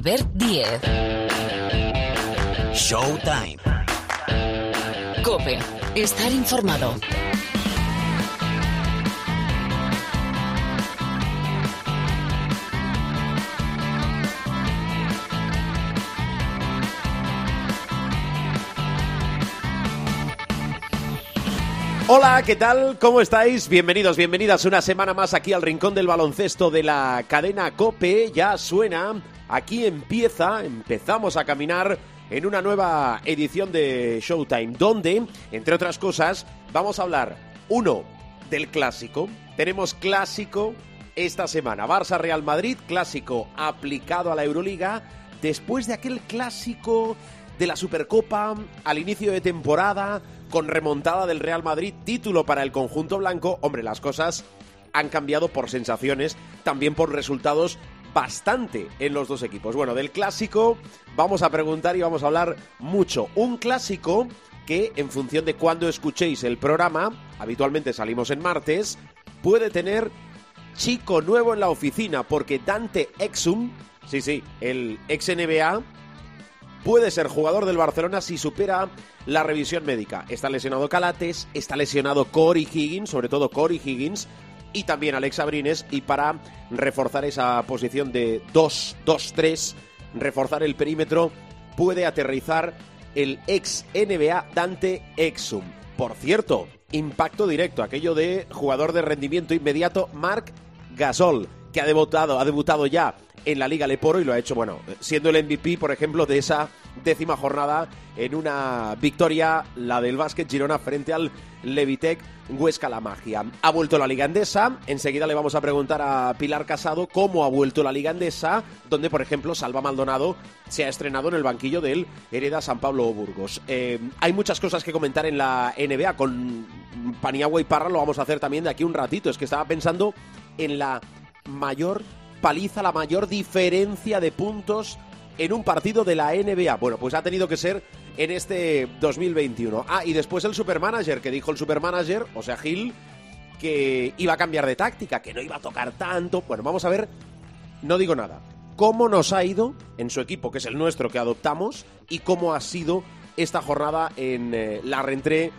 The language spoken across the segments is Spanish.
Albert Diez. Showtime. Cope. Estar informado. Hola, ¿qué tal? ¿Cómo estáis? Bienvenidos, bienvenidas una semana más aquí al Rincón del Baloncesto de la cadena Cope. Ya suena, aquí empieza, empezamos a caminar en una nueva edición de Showtime, donde, entre otras cosas, vamos a hablar, uno, del clásico. Tenemos clásico esta semana, Barça-Real Madrid, clásico aplicado a la Euroliga, después de aquel clásico de la Supercopa al inicio de temporada, con remontada del Real Madrid, título para el conjunto blanco. Hombre, las cosas han cambiado por sensaciones, también por resultados bastante en los dos equipos. Bueno, del clásico vamos a preguntar y vamos a hablar mucho. Un clásico que, en función de cuándo escuchéis el programa, habitualmente salimos en martes, puede tener chico nuevo en la oficina, porque Dante Exum, sí, sí, el ex NBA, puede ser jugador del Barcelona si supera la revisión médica. Está lesionado Calates, está lesionado Corey Higgins, sobre todo Corey Higgins, y también Alex Abrines. Y para reforzar esa posición de 2-2-3, reforzar el perímetro, puede aterrizar el ex NBA Dante Exum. Por cierto, impacto directo, aquello de jugador de rendimiento inmediato, Marc Gasol, que ha debutado, ha debutado ya en la Liga Leporo y lo ha hecho, bueno, siendo el MVP, por ejemplo, de esa décima jornada en una victoria, la del básquet Girona frente al Levitec Huesca La Magia. Ha vuelto la Liga Andesa, enseguida le vamos a preguntar a Pilar Casado cómo ha vuelto la Liga Andesa, donde por ejemplo Salva Maldonado se ha estrenado en el banquillo del Hereda San Pablo Burgos. Eh, hay muchas cosas que comentar en la NBA, con Paniagua y Parra lo vamos a hacer también de aquí un ratito, es que estaba pensando en la mayor paliza, la mayor diferencia de puntos en un partido de la NBA. Bueno, pues ha tenido que ser en este 2021. Ah, y después el supermanager, que dijo el supermanager, o sea, Gil, que iba a cambiar de táctica, que no iba a tocar tanto. Bueno, vamos a ver, no digo nada. ¿Cómo nos ha ido en su equipo, que es el nuestro que adoptamos, y cómo ha sido esta jornada en eh, la reentré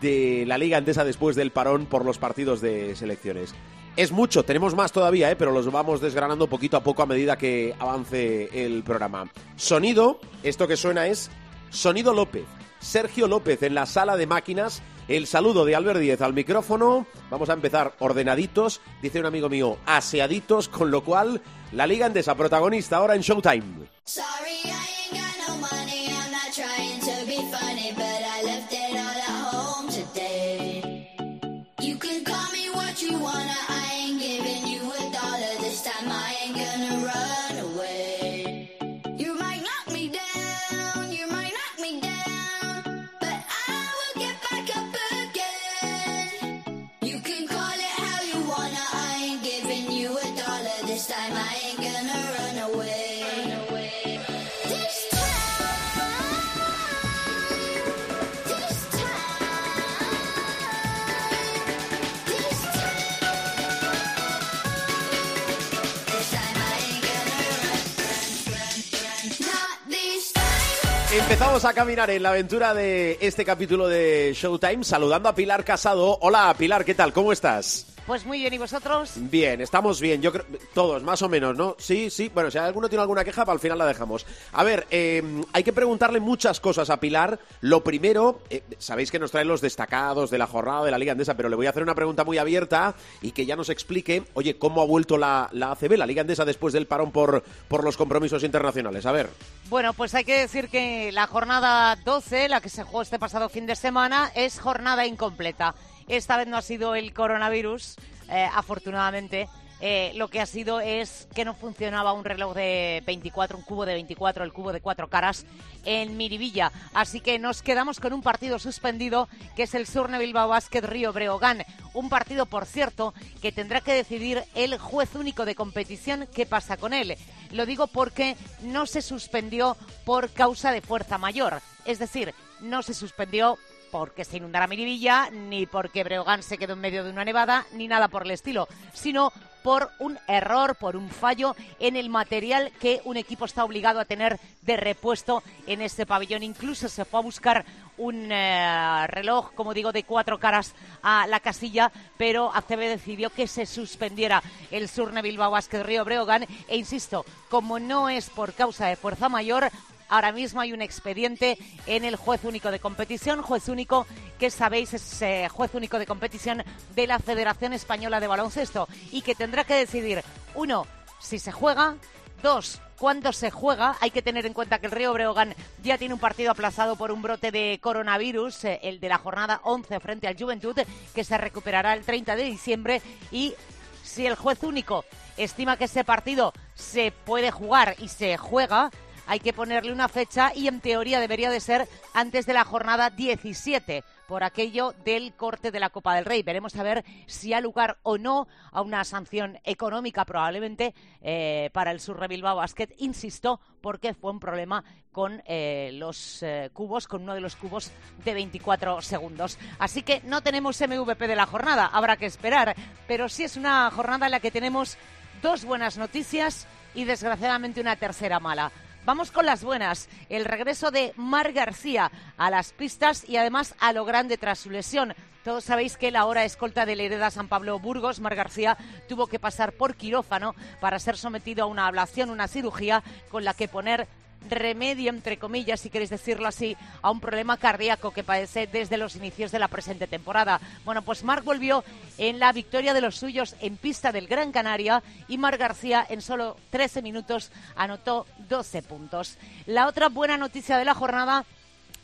de la Liga Andesa después del parón por los partidos de selecciones? Es mucho, tenemos más todavía, ¿eh? pero los vamos desgranando poquito a poco a medida que avance el programa. Sonido, esto que suena es Sonido López. Sergio López en la sala de máquinas. El saludo de Albert Díez al micrófono. Vamos a empezar ordenaditos, dice un amigo mío, aseaditos, con lo cual la Liga Andesa protagonista ahora en Showtime. Empezamos a caminar en la aventura de este capítulo de Showtime saludando a Pilar Casado. Hola Pilar, ¿qué tal? ¿Cómo estás? Pues muy bien, ¿y vosotros? Bien, estamos bien, yo creo, todos, más o menos, ¿no? Sí, sí, bueno, si alguno tiene alguna queja, para al final la dejamos. A ver, eh, hay que preguntarle muchas cosas a Pilar. Lo primero, eh, sabéis que nos traen los destacados de la jornada de la Liga Andesa, pero le voy a hacer una pregunta muy abierta y que ya nos explique, oye, cómo ha vuelto la, la ACB, la Liga Andesa, después del parón por, por los compromisos internacionales. A ver. Bueno, pues hay que decir que la jornada 12, la que se jugó este pasado fin de semana, es jornada incompleta. Esta vez no ha sido el coronavirus, eh, afortunadamente. Eh, lo que ha sido es que no funcionaba un reloj de 24, un cubo de 24, el cubo de cuatro caras en Miribilla. Así que nos quedamos con un partido suspendido que es el Surne Bilbao Basket Río Breogán. Un partido, por cierto, que tendrá que decidir el juez único de competición qué pasa con él. Lo digo porque no se suspendió por causa de fuerza mayor. Es decir, no se suspendió porque se inundara Miribilla, ni porque Breogán se quedó en medio de una nevada, ni nada por el estilo, sino por un error, por un fallo en el material que un equipo está obligado a tener de repuesto en este pabellón. Incluso se fue a buscar un eh, reloj, como digo, de cuatro caras a la casilla, pero ACB decidió que se suspendiera el Surne Bilbao Basket Río Breogán e insisto, como no es por causa de fuerza mayor, Ahora mismo hay un expediente en el juez único de competición, juez único que sabéis es eh, juez único de competición de la Federación Española de Baloncesto y que tendrá que decidir, uno, si se juega, dos, cuándo se juega. Hay que tener en cuenta que el Río Breogán ya tiene un partido aplazado por un brote de coronavirus, eh, el de la jornada 11 frente al Juventud, que se recuperará el 30 de diciembre y si el juez único estima que ese partido se puede jugar y se juega, hay que ponerle una fecha y en teoría debería de ser antes de la jornada 17 por aquello del corte de la Copa del Rey. Veremos a ver si ha lugar o no a una sanción económica probablemente eh, para el Surre Bilbao Basket. Insisto, porque fue un problema con eh, los eh, cubos, con uno de los cubos de 24 segundos. Así que no tenemos MVP de la jornada, habrá que esperar, pero sí es una jornada en la que tenemos dos buenas noticias y desgraciadamente una tercera mala. Vamos con las buenas. El regreso de Mar García a las pistas y además a lo grande tras su lesión. Todos sabéis que la hora escolta de Hereda San Pablo Burgos, Mar García, tuvo que pasar por quirófano para ser sometido a una ablación, una cirugía con la que poner remedio, entre comillas, si queréis decirlo así, a un problema cardíaco que padece desde los inicios de la presente temporada. Bueno, pues Marc volvió en la victoria de los suyos en pista del Gran Canaria y Marc García en solo 13 minutos anotó 12 puntos. La otra buena noticia de la jornada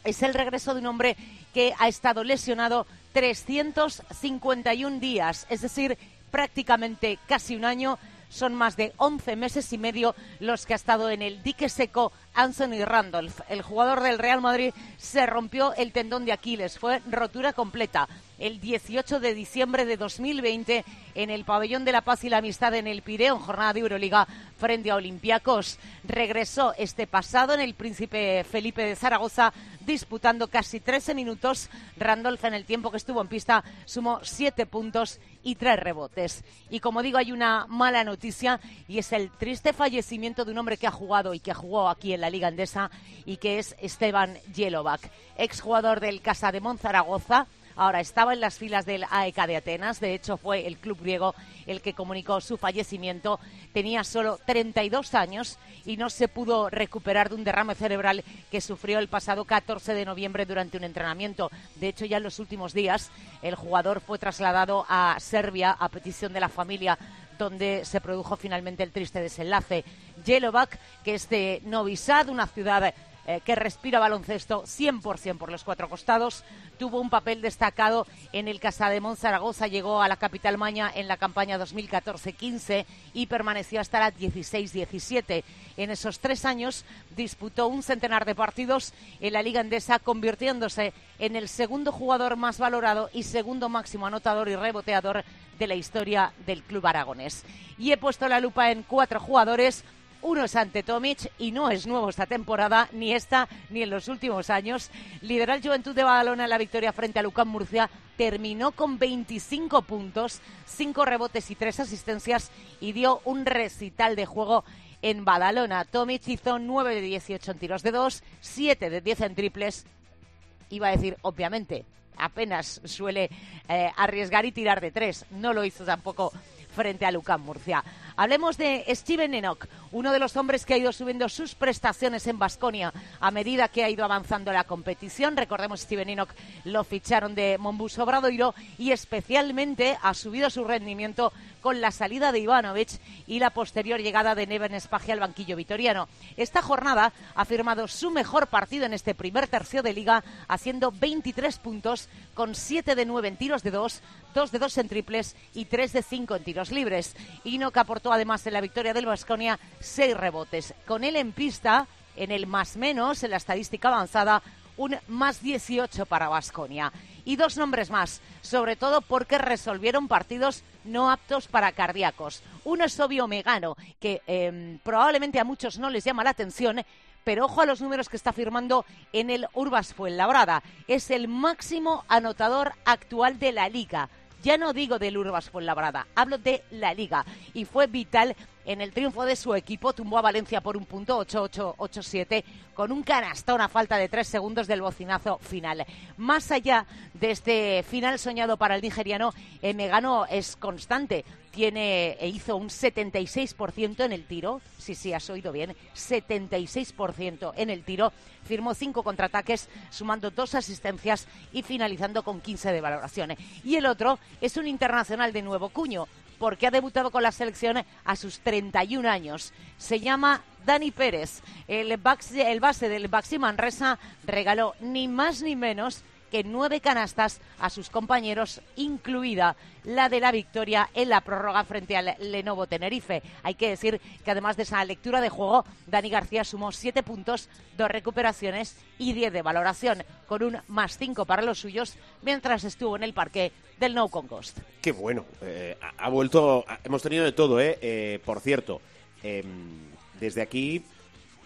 es el regreso de un hombre que ha estado lesionado 351 días, es decir, prácticamente casi un año son más de 11 meses y medio los que ha estado en el dique seco Anthony Randolph. El jugador del Real Madrid se rompió el tendón de Aquiles, fue rotura completa el 18 de diciembre de 2020 en el Pabellón de la Paz y la Amistad en el Pireo, en jornada de Euroliga frente a Olympiacos. Regresó este pasado en el Príncipe Felipe de Zaragoza disputando casi 13 minutos. Randolph en el tiempo que estuvo en pista sumó 7 puntos y 3 rebotes. Y como digo, hay una mala noticia y es el triste fallecimiento de un hombre que ha jugado y que jugó aquí en la Liga Andesa y que es Esteban Jelovac, exjugador del Casa de Monzaragoza Ahora estaba en las filas del AEK de Atenas, de hecho fue el club griego el que comunicó su fallecimiento. Tenía solo 32 años y no se pudo recuperar de un derrame cerebral que sufrió el pasado 14 de noviembre durante un entrenamiento. De hecho, ya en los últimos días el jugador fue trasladado a Serbia a petición de la familia donde se produjo finalmente el triste desenlace. Jelovac, que es de Novi Sad, una ciudad eh, que respira baloncesto 100% por los cuatro costados. Tuvo un papel destacado en el Casa de Zaragoza, llegó a la capital maña en la campaña 2014-15 y permaneció hasta la 16-17. En esos tres años disputó un centenar de partidos en la Liga Endesa, convirtiéndose en el segundo jugador más valorado y segundo máximo anotador y reboteador de la historia del club aragonés. Y he puesto la lupa en cuatro jugadores uno es ante Tomic y no es nuevo esta temporada, ni esta ni en los últimos años. Lideró el Juventud de Badalona en la victoria frente a Lucán Murcia. Terminó con 25 puntos, 5 rebotes y 3 asistencias y dio un recital de juego en Badalona. Tomic hizo 9 de 18 en tiros de 2, 7 de 10 en triples. Iba a decir, obviamente, apenas suele eh, arriesgar y tirar de 3. No lo hizo tampoco frente a Lucán Murcia. Hablemos de Steven Enoch, uno de los hombres que ha ido subiendo sus prestaciones en Basconia a medida que ha ido avanzando la competición. Recordemos, Steven Enoch lo ficharon de Monbus Obradoiro y especialmente ha subido su rendimiento con la salida de Ivanovic y la posterior llegada de Neven Espagia al banquillo vitoriano. Esta jornada ha firmado su mejor partido en este primer tercio de liga, haciendo 23 puntos con 7 de 9 en tiros de 2, 2 de 2 en triples y 3 de 5 en tiros libres. Enoch aportó además en la victoria del Vasconia seis rebotes. Con él en pista, en el más menos, en la estadística avanzada, un más 18 para Vasconia. Y dos nombres más, sobre todo porque resolvieron partidos no aptos para cardíacos. Uno es Obvio Megano, que em, probablemente a muchos no les llama la atención, pero ojo a los números que está firmando en el Urbas Fuenlabrada. Es el máximo anotador actual de la liga. Ya no digo del Urbas Fuenlabrada, hablo de la Liga. Y fue vital en el triunfo de su equipo. Tumbó a Valencia por un punto, 8-8-8-7, con un canastón a falta de tres segundos del bocinazo final. Más allá de este final soñado para el nigeriano, eh, Megano es constante. Tiene, e hizo un 76% en el tiro. Sí, sí, has oído bien. 76% en el tiro. Firmó cinco contraataques, sumando dos asistencias y finalizando con 15 de valoración. Y el otro es un internacional de nuevo cuño porque ha debutado con la selección a sus 31 años. Se llama Dani Pérez. El, base del Baxi Manresa regaló ni más ni menos que nueve canastas a sus compañeros, incluida la de la victoria en la prórroga frente al Lenovo Tenerife. Hay que decir que además de esa lectura de juego, Dani García sumó siete puntos, dos recuperaciones y diez de valoración, con un más cinco para los suyos, mientras estuvo en el parque del No Concost. Qué bueno, eh, ha vuelto, hemos tenido de todo, ¿eh? eh por cierto, em, desde aquí,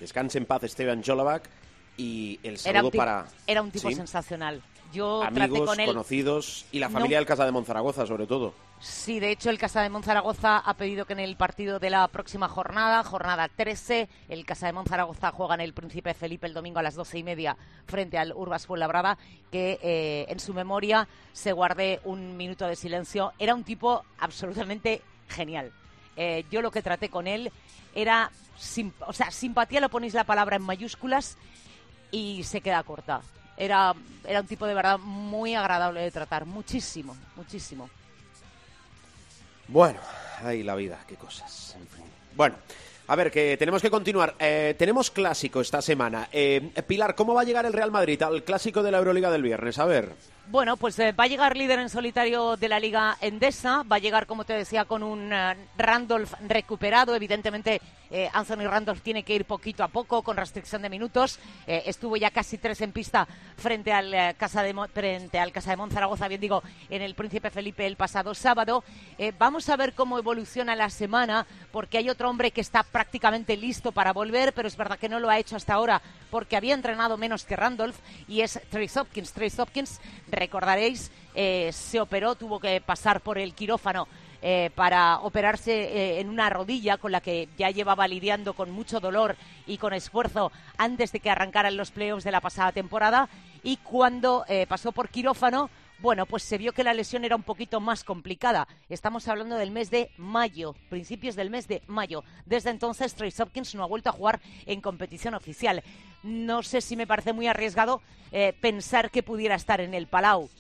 descanse en paz Esteban Jolovac y el saludo para... Era un tipo sensacional. Yo Amigos, con él. conocidos y la familia del Casa de Monzaragoza, sobre todo. Sí, de hecho, el Casa de Monzaragoza ha pedido que en el partido de la próxima jornada, jornada 13, el Casa de Monzaragoza juega en el Príncipe Felipe el domingo a las doce y media frente al Urbas Fuenlabrada, que eh, en su memoria se guarde un minuto de silencio. Era un tipo absolutamente genial. Eh, yo lo que traté con él era, o sea, simpatía lo ponéis la palabra en mayúsculas y se queda corta era, era un tipo de verdad muy agradable de tratar, muchísimo, muchísimo. Bueno, ahí la vida, qué cosas. Bueno, a ver, que tenemos que continuar. Eh, tenemos clásico esta semana. Eh, Pilar, ¿cómo va a llegar el Real Madrid al clásico de la Euroliga del viernes? A ver. Bueno, pues eh, va a llegar líder en solitario de la Liga Endesa, va a llegar, como te decía, con un eh, Randolph recuperado. Evidentemente, eh, Anthony Randolph tiene que ir poquito a poco, con restricción de minutos. estuvo ya casi tres en pista frente al, Casa de, frente al Casa de Monzaragoza, bien digo, en el Príncipe Felipe el pasado sábado. vamos a ver cómo evoluciona la semana, porque hay otro hombre que está prácticamente listo para volver, pero es verdad que no lo ha hecho hasta ahora porque había entrenado menos que Randolph, y es Trace Hopkins. Trace Hopkins recordaréis, eh, se operó, tuvo que pasar por el quirófano eh, para operarse eh, en una rodilla con la que ya llevaba lidiando con mucho dolor y con esfuerzo antes de que arrancaran los playoffs de la pasada temporada. Y cuando pasó por quirófano, bueno, pues se vio que la lesión era un poquito más complicada. Estamos hablando del mes de mayo, principios del mes de mayo. Desde entonces, Trace Hopkins no ha vuelto a jugar en competición oficial. No sé si me parece muy arriesgado eh, pensar que pudiera estar en el Palau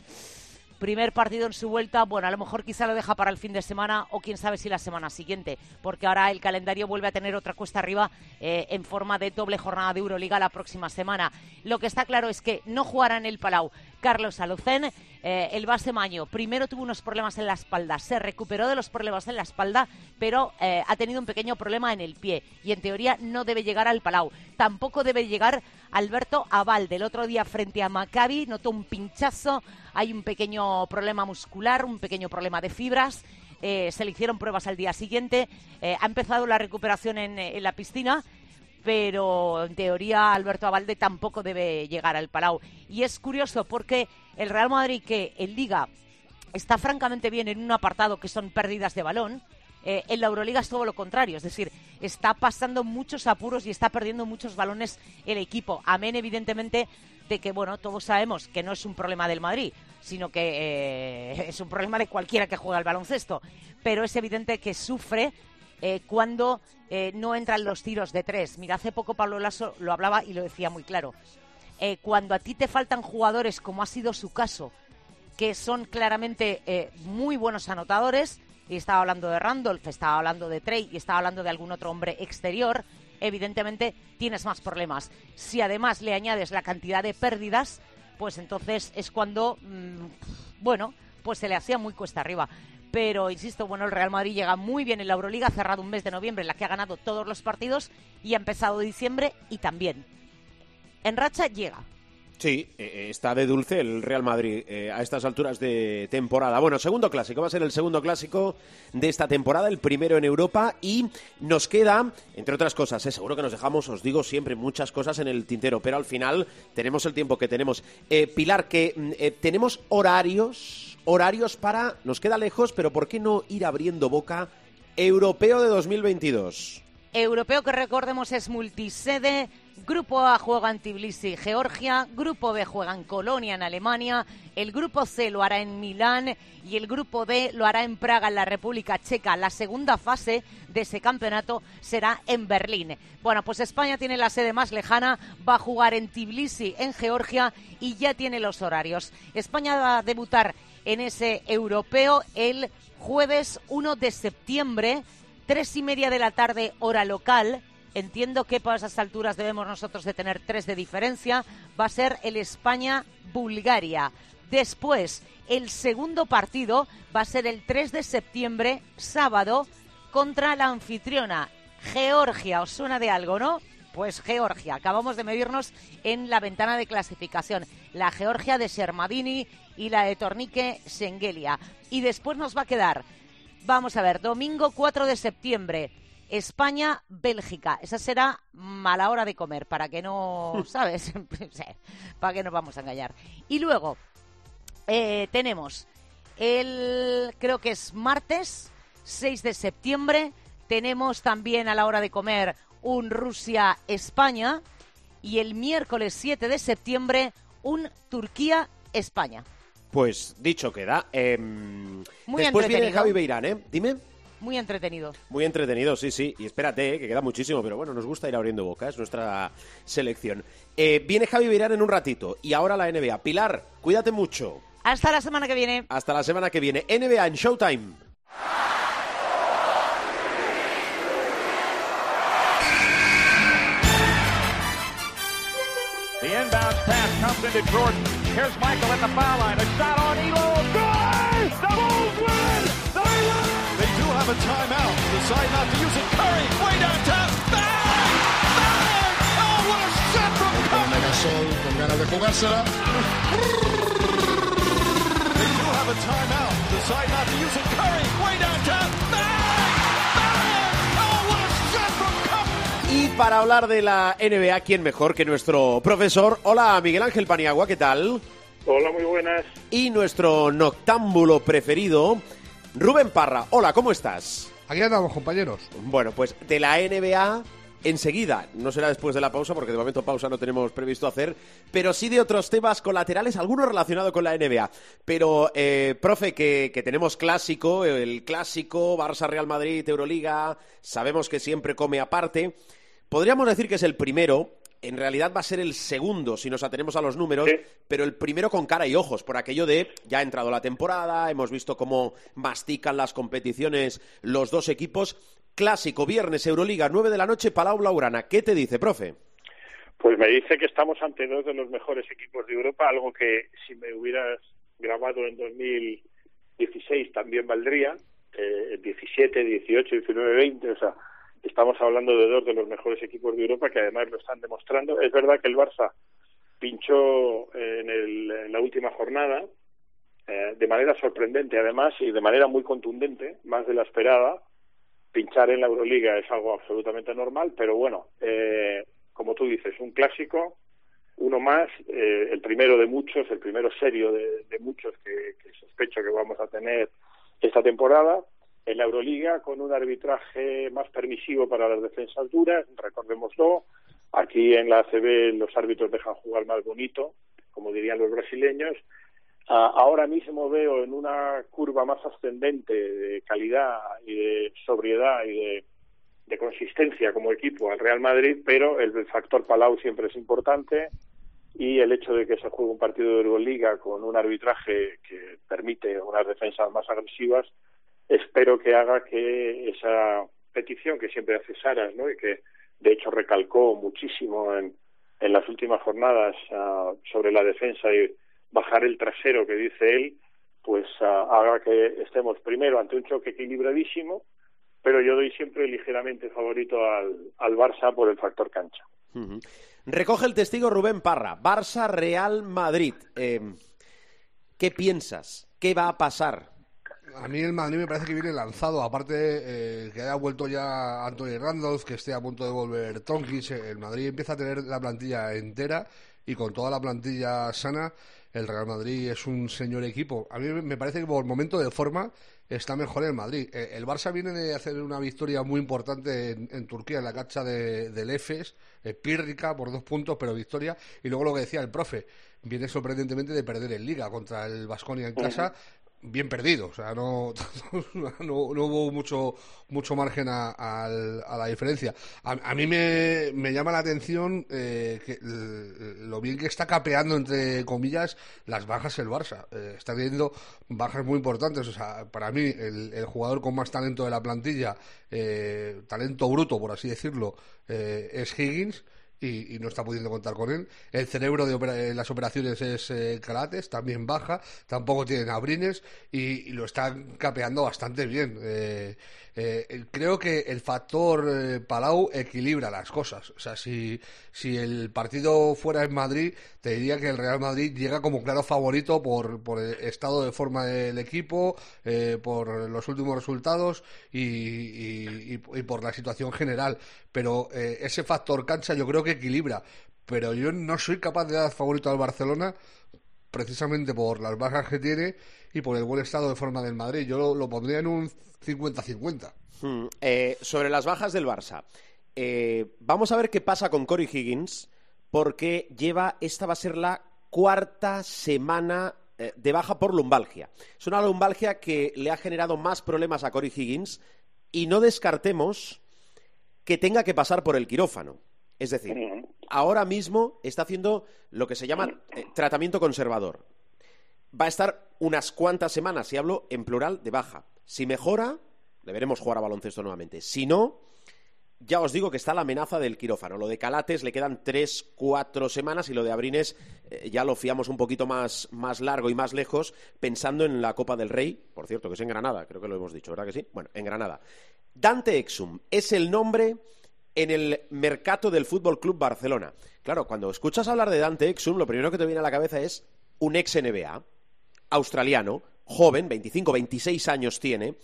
primer partido en su vuelta, bueno, a lo mejor quizá lo deja para el fin de semana o quién sabe si la semana siguiente, porque ahora el calendario vuelve a tener otra cuesta arriba eh, en forma de doble jornada de Euroliga la próxima semana. Lo que está claro es que no jugará en el Palau Carlos Alucén, eh, el base Maño. Primero tuvo unos problemas en la espalda, se recuperó de los problemas en la espalda, pero eh, ha tenido un pequeño problema en el pie y en teoría no debe llegar al Palau. Tampoco debe llegar Alberto Aval. Del otro día frente a Maccabi notó un pinchazo, hay un pequeño problema muscular, un pequeño problema de fibras. Eh, se le hicieron pruebas al día siguiente. ha empezado la recuperación en, en la piscina pero en teoría Alberto Avalde tampoco debe llegar al Palau. Y es curioso porque el Real Madrid, que en Liga está francamente bien en un apartado que son pérdidas de balón, eh, en la Euroliga es todo lo contrario, es decir, está pasando muchos apuros y está perdiendo muchos balones el equipo. Amén, evidentemente, de que, bueno, todos sabemos que no es un problema del Madrid, sino que eh, es un problema de cualquiera que juega al baloncesto. Pero es evidente que sufre eh, cuando eh, no entran los tiros de tres. Mira, hace poco Pablo Lasso lo hablaba y lo decía muy claro. Eh, cuando a ti te faltan jugadores, como ha sido su caso, que son claramente muy buenos anotadores, y estaba hablando de Randolph, estaba hablando de Trey y estaba hablando de algún otro hombre exterior, evidentemente tienes más problemas. Si además le añades la cantidad de pérdidas, pues entonces es cuando, mm, bueno, pues se le hacía muy cuesta arriba pero insisto, bueno, el Real Madrid llega muy bien en la Euroliga, ha cerrado un mes de noviembre en la que ha ganado todos los partidos y ha empezado diciembre y también. En racha llega. Sí, eh, eh, está de dulce el Real Madrid eh, a estas alturas de temporada. Bueno, segundo clásico, va a ser el segundo clásico de esta temporada, el primero en Europa y nos queda, entre otras cosas, seguro que nos dejamos, os digo siempre, muchas cosas en el tintero, pero al final tenemos el tiempo que tenemos. Pilar, que tenemos horarios horarios para, nos queda lejos, pero ¿por qué no ir abriendo boca? Europeo de 2022. Europeo que recordemos es multisede. Grupo A juega en Tbilisi, Georgia. Grupo B juega en Colonia, en Alemania. El grupo C lo hará en Milán y el grupo D lo hará en Praga, en la República Checa. La segunda fase de ese campeonato será en Berlín. Bueno, pues España tiene la sede más lejana, va a jugar en Tbilisi, en Georgia, y ya tiene los horarios. España va a debutar en ese europeo el jueves 1 de septiembre, tres y media de la tarde, hora local. Entiendo que para esas alturas debemos nosotros de tener tres de diferencia. Va a ser el España-Bulgaria. Después, el segundo partido va a ser el 3 de septiembre, sábado, contra la anfitriona Georgia. ¿Os suena de algo, no? Pues Georgia. Acabamos de medirnos en la ventana de clasificación. La Georgia de Shermadini y la de Tornique Sengelia. Y después nos va a quedar, vamos a ver, domingo 4 de septiembre. España-Bélgica. Esa será mala hora de comer, para que no, ¿sabes? para que nos vamos a engañar. Y luego eh, tenemos el, creo que es martes, 6 de septiembre. Tenemos también a la hora de comer un Rusia-España. Y el miércoles 7 de septiembre, un Turquía-España. Pues dicho queda. em, Muy después viene. Javi Beirán, ¿eh? Dime. Muy entretenido. Muy entretenido, sí, sí. Y espérate, eh, que queda muchísimo, pero bueno, nos gusta ir abriendo boca, es nuestra selección. Eh, viene Javi Beirán en un ratito y ahora la NBA. Pilar, cuídate mucho. Hasta la semana que viene. Hasta la semana que viene. NBA en Showtime. The inbound pass comes into Jordan. Here's Michael at the foul line. A shot on Elo. Good! The Bulls win! They do have a timeout. Decide not to use it. Curry, way downtown. Bang! Bang! Oh, what a shot from Curry! Gasol con ganas de jugársela. They do have a timeout. Decide not to use it. Curry, way downtown. Bang! Bang! Oh, what a shot from Curry! Y para hablar de la NBA, ¿quién mejor que nuestro profesor? Hola, Miguel Ángel Paniagua, ¿qué tal? Hola, muy buenas. Y nuestro noctámbulo preferido, Rubén Parra. Hola, ¿cómo estás? Aquí andamos, compañeros. Bueno, pues de la NBA enseguida, no será después de la pausa porque de momento pausa no tenemos previsto hacer, pero sí de otros temas colaterales, algunos relacionados con la NBA. Pero, eh, profe, que, que tenemos clásico, el clásico, Barça-Real Madrid, Euroliga, sabemos que siempre come aparte. Podríamos decir que es el primero, en realidad va a ser el segundo si nos atenemos a los números, Sí. pero el primero con cara y ojos, por aquello de ya ha entrado la temporada, hemos visto cómo mastican las competiciones los dos equipos. Clásico, viernes, Euroliga, 9 de la noche, Palau Blaugrana. ¿Qué te dice, profe? Pues me dice que estamos ante dos de los mejores equipos de Europa, algo que si me hubieras grabado en 2016 también valdría, eh, 17, 18, 19, 20, o sea, estamos hablando de dos de los mejores equipos de Europa que además lo están demostrando. Es verdad que el Barça pinchó eh, en, el- en la última jornada eh, de manera sorprendente además y de manera muy contundente, más de la esperada. Pinchar en la Euroliga es algo absolutamente normal, pero bueno, eh, como tú dices, un clásico, uno más, eh, el primero de muchos, el primero serio de, muchos que sospecho que vamos a tener esta temporada. En la Euroliga, con un arbitraje más permisivo para las defensas duras, recordémoslo. Aquí en la ACB los árbitros dejan jugar más bonito, como dirían los brasileños. Ah, ahora mismo veo en una curva más ascendente de calidad y de sobriedad y de, de consistencia como equipo al Real Madrid, pero el, el factor Palau siempre es importante y el hecho de que se juegue un partido de Euroliga con un arbitraje que permite unas defensas más agresivas, espero que haga que esa petición que siempre hace Saras, ¿no? y que de hecho recalcó muchísimo en, en las últimas jornadas ah, sobre la defensa y bajar el trasero que dice él, pues ah, haga que estemos primero ante un choque equilibradísimo, pero yo doy siempre ligeramente favorito al, al Barça por el factor cancha. Recoge el testigo Rubén Parra. Barça-Real Madrid. Eh, ¿Qué piensas? ¿Qué va a pasar? A mí el Madrid me parece que viene lanzado. Aparte, eh, que haya vuelto ya Anthony Randolph, que esté a punto de volver Tonkis. El Madrid empieza a tener la plantilla entera y con toda la plantilla sana, el Real Madrid es un señor equipo. A mí me parece que por el momento de forma está mejor el Madrid. Eh, el Barça viene de hacer una victoria muy importante en, Turquía, en la cancha de, del EFES, eh, pírrica por dos puntos, pero victoria. Y luego lo que decía el profe, viene sorprendentemente de perder en Liga contra el Vasconia en casa, bien perdido, o sea, no, no, hubo mucho, mucho margen a, la diferencia. A, mí me, me, llama la atención eh, que, lo bien que está capeando, entre comillas, las bajas el Barça. Eh, está teniendo bajas muy importantes. O sea, para mí, el, jugador con más talento de la plantilla, eh, talento bruto, por así decirlo, es Higgins y, no está pudiendo contar con él. El cerebro de las operaciones es eh, también baja, tampoco tiene abrines y, lo están capeando bastante bien. Eh, eh, creo que el factor eh, Palau equilibra las cosas. O sea, si, si el partido fuera en Madrid, te diría que el Real Madrid llega como claro favorito por, por el estado de forma del equipo, eh, por los últimos resultados y, y, por la situación general. Pero ese factor cancha yo creo que equilibra. Pero yo no soy capaz de dar favorito al Barcelona precisamente por las bajas que tiene y por el buen estado de forma del Madrid. Yo lo, pondría en un 50-50. Hmm, eh, sobre las bajas del Barça, eh, vamos a ver qué pasa con Cory Higgins, porque lleva, esta va a ser la cuarta semana eh, de baja por lumbalgia. Es una lumbalgia que le ha generado más problemas a Cory Higgins y no descartemos que tenga que pasar por el quirófano. Es decir, ahora mismo está haciendo lo que se llama eh, tratamiento conservador. Va a estar unas cuantas semanas, y hablo en plural, de baja. Si mejora, le veremos jugar a baloncesto nuevamente. Si no, ya os digo que está la amenaza del quirófano. Lo de Calates le quedan tres, cuatro semanas y lo de Abrines eh, ya lo fiamos un poquito más, más, largo y más lejos, pensando en la Copa del Rey, por cierto, que es en Granada, creo que lo hemos dicho, ¿verdad que sí? Bueno, en Granada. Dante Exum es el nombre en el mercado del Fútbol Club Barcelona. Claro, cuando escuchas hablar de Dante Exum, lo primero que te viene a la cabeza es un ex NBA, australiano, joven, 25, 26 años tiene,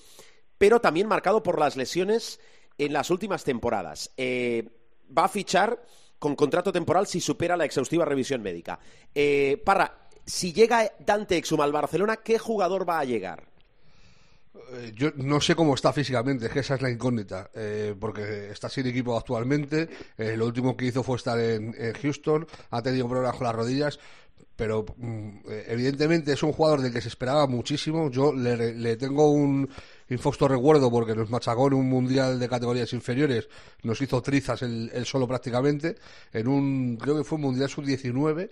pero también marcado por las lesiones en las últimas temporadas. Eh, va a fichar con contrato temporal si supera la exhaustiva revisión médica. Eh, Parra, si llega Dante Exum al Barcelona, ¿qué jugador va a llegar? Eh, yo no sé cómo está físicamente, es que esa es la incógnita, eh, porque está sin equipo actualmente. Eh, lo último que hizo fue estar en, Houston, ha tenido problemas con las rodillas, pero mm, evidentemente es un jugador del que se esperaba muchísimo. Yo le, tengo un infausto recuerdo porque nos machacó en un mundial de categorías inferiores, nos hizo trizas él, solo prácticamente, en un, creo que fue un mundial sub-19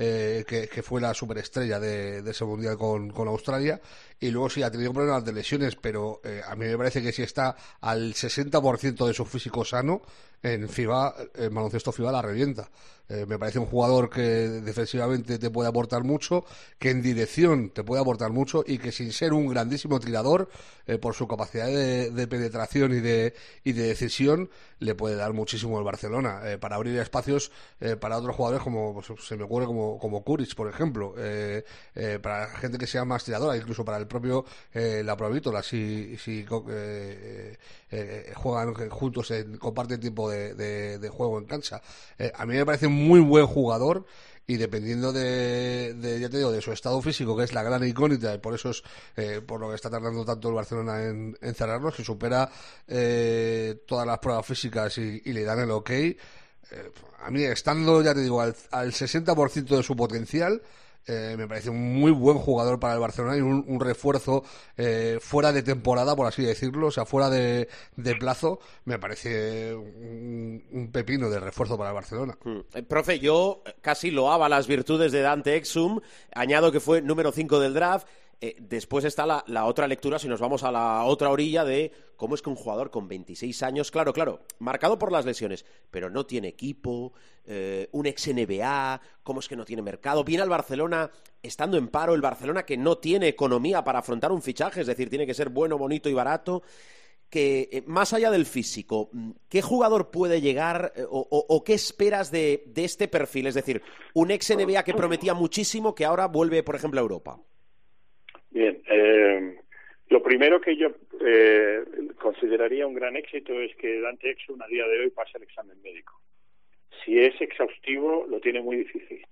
eh, que, fue la superestrella de, ese mundial con, Australia. Y luego sí ha tenido problemas de lesiones, pero eh, a mí me parece que si está al 60% de su físico sano, en FIBA, en baloncesto FIBA la revienta. Eh, me parece un jugador que defensivamente te puede aportar mucho, que en dirección te puede aportar mucho y que sin ser un grandísimo tirador, eh, por su capacidad de, penetración y de, y de decisión, le puede dar muchísimo el Barcelona eh, para abrir espacios para otros jugadores como pues, se me ocurre como, como Kuric, por ejemplo, para gente que sea más tiradora, incluso para el propio la Provítola, si, si juegan juntos, en, comparten tiempo de, de, juego en cancha. a mí me parece muy buen jugador y dependiendo de, ya te digo, de su estado físico, que es la gran incógnita, y por eso es eh, por lo que está tardando tanto el Barcelona en, cerrarlo, si supera eh, todas las pruebas físicas y, le dan el ok, eh, a mí estando, ya te digo, al, al 60% de su potencial, eh, me parece un muy buen jugador para el Barcelona y un, refuerzo eh, fuera de temporada, por así decirlo, o sea, fuera de, plazo, me parece un, pepino de refuerzo para el Barcelona. Mm. Eh, profe, yo casi loaba las virtudes de Dante Exum, añado que fue número 5 del draft, eh, después está la, otra lectura, si nos vamos a la otra orilla, de cómo es que un jugador con 26 años, claro, claro, marcado por las lesiones, pero no tiene equipo, eh, un ex NBA, cómo es que no tiene mercado, viene al Barcelona estando en paro, el Barcelona que no tiene economía para afrontar un fichaje, es decir, tiene que ser bueno, bonito y barato que eh, más allá del físico, ¿qué jugador puede llegar o, qué esperas de, de, este perfil? Es decir, un ex NBA que prometía muchísimo que ahora vuelve, por ejemplo, a Europa. Bien, eh, lo primero que yo eh, consideraría un gran éxito es que Dante Exum a día de hoy pase el examen médico. Si es exhaustivo, lo tiene muy difícil.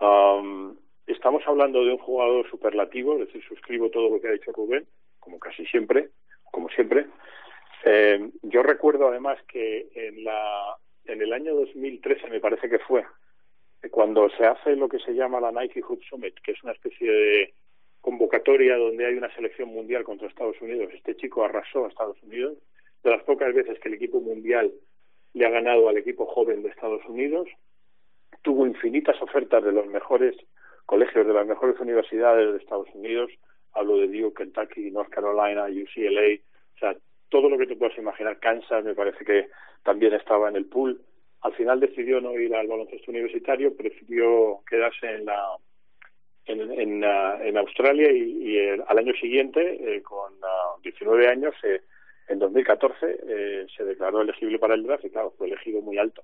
Um, estamos hablando de un jugador superlativo, es decir, suscribo todo lo que ha dicho Rubén, como casi siempre, como siempre. Eh, yo recuerdo además que en, la, en el año 2013, me parece que fue, cuando se hace lo que se llama la Nike Hood Summit, que es una especie de convocatoria donde hay una selección mundial contra Estados Unidos, este chico arrasó a Estados Unidos, de las pocas veces que el equipo mundial le ha ganado al equipo joven de Estados Unidos, tuvo infinitas ofertas de los mejores colegios, de las mejores universidades de Estados Unidos, hablo de Duke, Kentucky, North Carolina, UCLA, o sea, todo lo que te puedas imaginar, Kansas me parece que también estaba en el pool. Al final decidió no ir al baloncesto universitario, prefirió quedarse en la en, en, uh, en Australia y, y el, al año siguiente, eh, con uh, 19 años, eh, en 2014 eh, se declaró elegible para el draft y claro, fue elegido muy alto.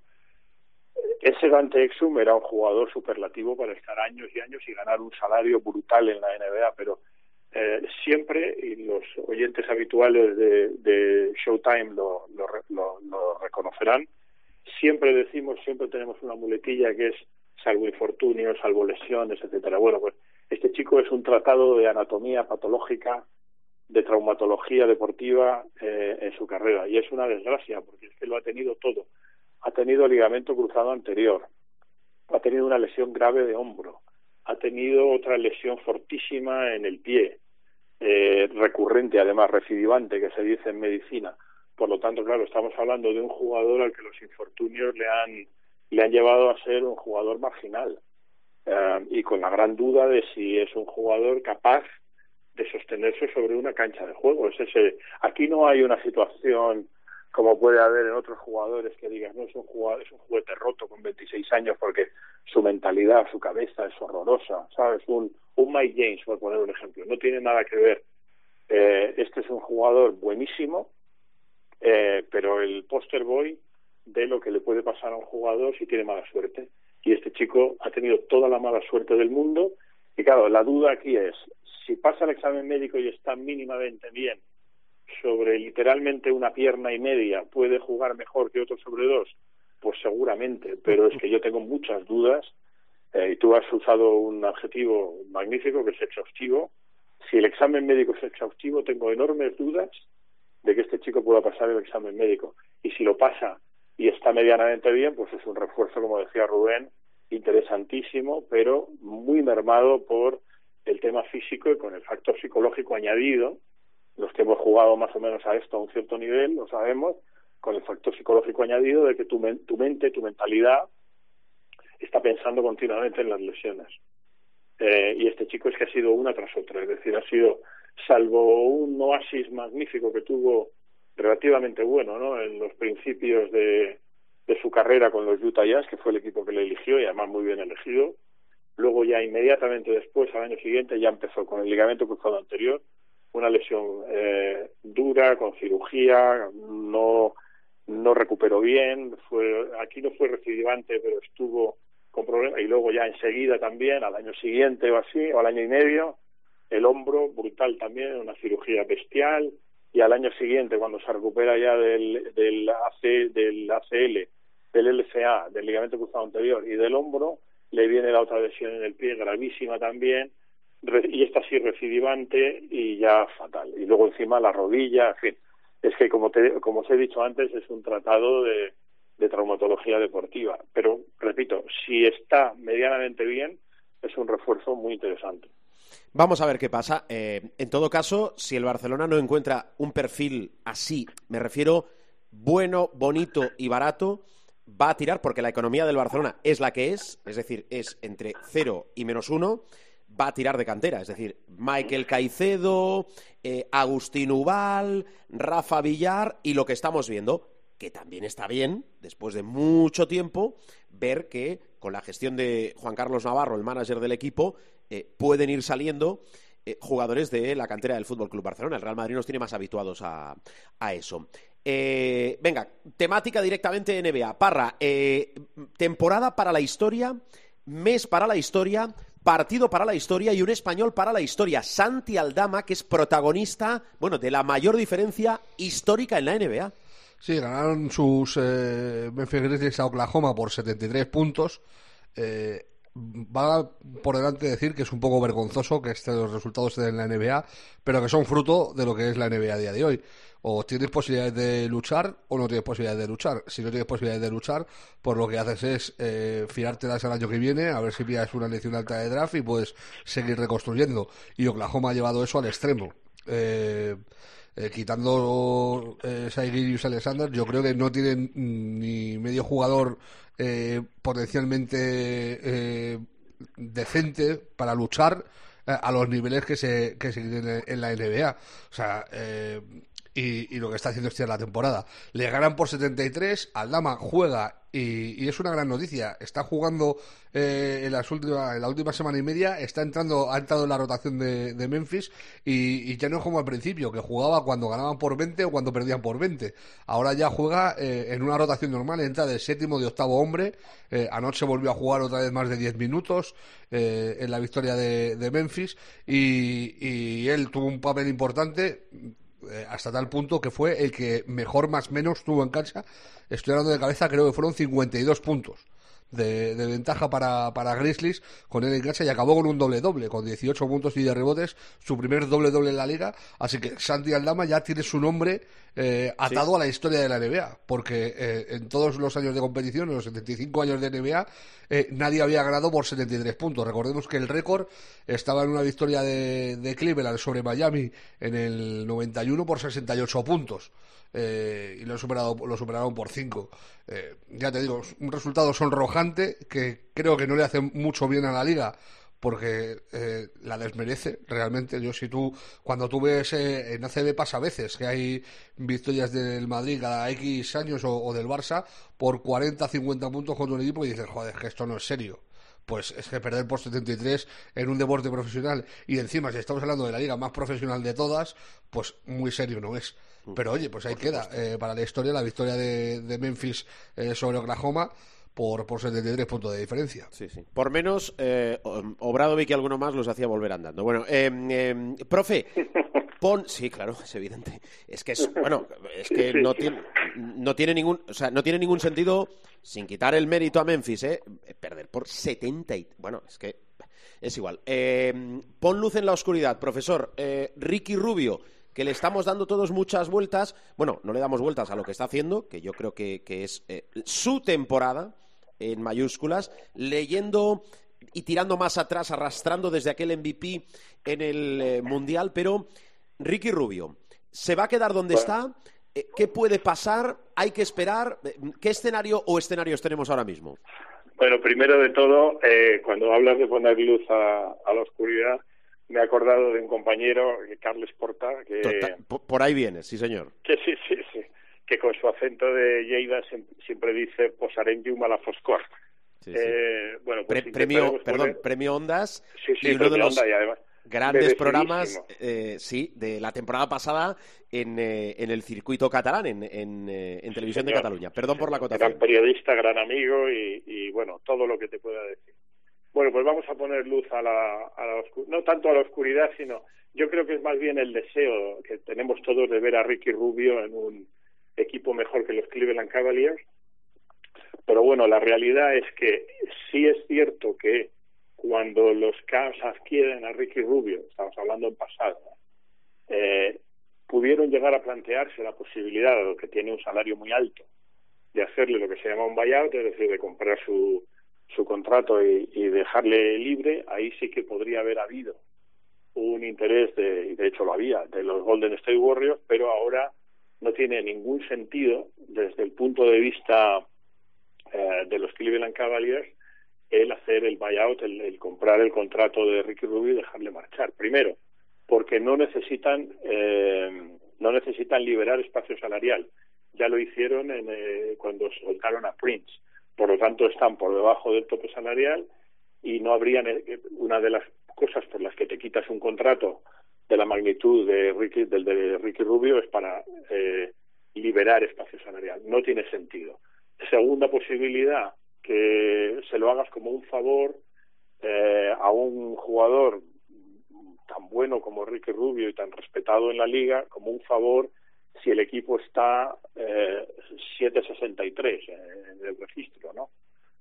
Ese Dante Exum era un jugador superlativo para estar años y años y ganar un salario brutal en la NBA, pero eh, siempre, y los oyentes habituales de, de Showtime lo, lo, lo, lo, reconocerán, siempre decimos, siempre tenemos una muletilla que es salvo infortunios, salvo lesiones, etcétera. Bueno, pues este chico es un tratado de anatomía patológica, de traumatología deportiva eh, en su carrera y es una desgracia porque es que lo ha tenido todo. Ha tenido ligamento cruzado anterior, ha tenido una lesión grave de hombro, ha tenido otra lesión fortísima en el pie, eh, recurrente, además recidivante, que se dice en medicina. Por lo tanto, claro, estamos hablando de un jugador al que los infortunios le han, le han llevado a ser un jugador marginal eh, y con la gran duda de si es un jugador capaz de sostenerse sobre una cancha de juego. Es ese, aquí no hay una situación como puede haber en otros jugadores que digan, no, es un jugador, es un juguete roto con 26 años porque su mentalidad, su cabeza es horrorosa, ¿sabes? Un, un Mike James, por poner un ejemplo, no tiene nada que ver. Eh, este es un jugador buenísimo, eh, pero el poster boy de lo que le puede pasar a un jugador si tiene mala suerte. Y este chico ha tenido toda la mala suerte del mundo. Y claro, la duda aquí es, si pasa el examen médico y está mínimamente bien sobre literalmente una pierna y media, ¿puede jugar mejor que otro sobre dos? Pues seguramente, pero es que yo tengo muchas dudas eh, y tú has usado un adjetivo magnífico que es exhaustivo. Si el examen médico es exhaustivo, tengo enormes dudas de que este chico pueda pasar el examen médico. Y si lo pasa y está medianamente bien, pues es un refuerzo, como decía Rubén, interesantísimo, pero muy mermado por el tema físico y con el factor psicológico añadido, los que hemos jugado más o menos a esto a un cierto nivel, lo sabemos, con el factor psicológico añadido de que tu, men tu mente, tu mentalidad está pensando continuamente en las lesiones. Eh, y este chico es que ha sido una tras otra, es decir, ha sido, salvo un oasis magnífico que tuvo relativamente bueno ¿no? en los principios de, de su carrera con los Utah Jazz, que fue el equipo que le eligió y además muy bien elegido, Luego ya inmediatamente después, al año siguiente, ya empezó con el ligamento cruzado anterior, una lesión eh, dura, con cirugía, no, no recuperó bien, fue, aquí no fue recidivante, pero estuvo con problemas, y luego ya enseguida también, al año siguiente o así, o al año y medio, el hombro brutal también, una cirugía bestial, y al año siguiente, cuando se recupera ya del, del, AC, del ACL, del LCA, del ligamento cruzado anterior y del hombro, le viene la otra lesión en el pie gravísima también, y esta sí recidivante y ya fatal. Y luego encima la rodilla, en fin. Es que, como, te, como os he dicho antes, es un tratado de traumatología deportiva. Pero, repito, si está medianamente bien, es un refuerzo muy interesante. Vamos a ver qué pasa. Eh, en todo caso, si el Barcelona no encuentra un perfil así, me refiero bueno, bonito y barato, va a tirar porque la economía del Barcelona es la que es, es decir, es entre cero y menos uno, va a tirar de cantera. Es decir, Michael Caicedo, eh, Agustín Ubal, Rafa Villar y lo que estamos viendo, que también está bien, después de mucho tiempo, ver que con la gestión de Juan Carlos Navarro, el manager del equipo, eh, pueden ir saliendo eh, jugadores de la cantera del Fútbol Club Barcelona. El Real Madrid nos tiene más habituados a, eso. Eh, venga, temática directamente NBA. Parra, temporada para la historia, mes para la historia, partido para la historia y un español para la historia. Santi Aldama, que es protagonista, bueno, de la mayor diferencia histórica en la NBA. Sí, ganaron sus eh, Memphis Grizzlies a Oklahoma por 73 puntos. Eh, va por delante decir que es un poco vergonzoso que estos resultados estén en la NBA, pero que son fruto de lo que es la NBA a día de hoy. O tienes posibilidades de luchar o no tienes posibilidades de luchar. Si no tienes posibilidades de luchar, pues lo que haces es eh, firártelas el año que viene, a ver si pillas una elección alta de draft y puedes seguir reconstruyendo. Y Oklahoma ha llevado eso al extremo. Eh, eh, quitando eh, Saigirius Alexander, yo creo que no tienen ni medio jugador eh, potencialmente eh, decente para luchar eh, a los niveles que se, que se tienen en la NBA. O sea, eh, y, y lo que está haciendo este la temporada. Le ganan por 73, Aldama juega y, es una gran noticia. Está jugando eh, en, las últimas, en la última semana y media, está entrando, ha entrado en la rotación de, Memphis y, ya no es como al principio, que jugaba cuando ganaban por 20 o cuando perdían por 20. Ahora ya juega eh, en una rotación normal, entra de séptimo, de octavo hombre. Eh, anoche volvió a jugar otra vez más de 10 minutos eh, en la victoria de, Memphis y, él tuvo un papel importante hasta tal punto que fue el que mejor más menos tuvo en cancha. Estoy hablando de cabeza, creo que fueron 52 puntos de, de ventaja para, para Grizzlies con él en cancha y acabó con un doble doble, con 18 puntos y de rebotes, su primer doble doble en la liga. Así que Santi Aldama ya tiene su nombre eh, atado a la historia de la NBA, porque eh, en todos los años de competición, en los 75 años de NBA, eh, nadie había ganado por 73 puntos. Recordemos que el récord estaba en una victoria de, de Cleveland sobre Miami en el 91 por 68 puntos. Eh, y lo, superado, lo superaron por 5. Eh, ya te digo, un resultado sonrojante que creo que no le hace mucho bien a la liga porque eh, la desmerece realmente. Yo si tú, cuando tú ves eh, en ACB pasa a veces que hay victorias del Madrid cada X años o, o del Barça por 40, 50 puntos contra un equipo y dices, joder, que esto no es serio pues es que perder por 73 en un deporte profesional y encima si estamos hablando de la liga más profesional de todas, pues muy serio no es. Pero oye, pues ahí queda eh, para la historia la victoria de, de Memphis eh, sobre Oklahoma por, por 73 puntos de diferencia. Sí, sí. Por menos, eh, Obradovic y alguno más los hacía volver andando. Bueno, eh, eh, profe, pon... Sí, claro, es evidente. Es que es, bueno, es que no tiene, no tiene ningún, o sea, no tiene ningún sentido, sin quitar el mérito a Memphis, ¿eh? Perder por 70 y... Bueno, es que es igual. Eh, pon luz en la oscuridad, profesor. Eh, Ricky Rubio, que le estamos dando todos muchas vueltas. Bueno, no le damos vueltas a lo que está haciendo, que yo creo que, que es eh, su temporada, en mayúsculas, leyendo y tirando más atrás, arrastrando desde aquel MVP en el eh, Mundial, pero Ricky Rubio, ¿se va a quedar donde está? Eh, ¿Qué puede pasar? ¿Hay que esperar? ¿Qué escenario o escenarios tenemos ahora mismo? Bueno, primero de todo, eh, cuando hablas de poner luz a, a, la oscuridad, me he acordado de un compañero, Carles Porta, que... Total, por ahí viene, sí señor. Que sí, sí, sí que con su acento de Lleida siempre dice posarem a la foscor. Sí, sí. Eh, bueno, pues Pre premio, poner... perdón, premio Ondas sí, sí, y uno de los Onda y además, grandes programas, eh, sí, de la temporada pasada en, eh, en el circuito catalán, en, en, eh, en televisión señor, de Cataluña. Perdón por la acotación. Gran periodista, gran amigo y, y, bueno, todo lo que te pueda decir. Bueno, pues vamos a poner luz a la, a la no tanto a la oscuridad, sino yo creo que es más bien el deseo que tenemos todos de ver a Ricky Rubio en un equipo mejor que los Cleveland Cavaliers. Pero bueno, la realidad es que sí es cierto que cuando los Cavs adquieren a Ricky Rubio, estamos hablando en pasado, eh, pudieron llegar a plantearse la posibilidad, dado que tiene un salario muy alto, de hacerle lo que se llama un buyout, es decir, de comprar su, su contrato y, y dejarle libre, ahí sí que podría haber habido un interés, de, y de hecho lo había, de los Golden State Warriors, pero ahora no tiene ningún sentido desde el punto de vista eh, de los Cleveland Cavaliers el hacer el buyout, el, el, comprar el contrato de Ricky Rubio y dejarle marchar. Primero, porque no necesitan eh, no necesitan liberar espacio salarial. Ya lo hicieron en, eh, cuando soltaron a Prince. Por lo tanto, están por debajo del tope salarial y no habrían una de las cosas por las que te quitas un contrato de la magnitud de Ricky, del de Ricky Rubio es para eh, liberar espacio salarial. No tiene sentido. Segunda posibilidad, que se lo hagas como un favor eh, a un jugador tan bueno como Ricky Rubio y tan respetado en la liga, como un favor si el equipo está eh, 7.63 en el registro, ¿no?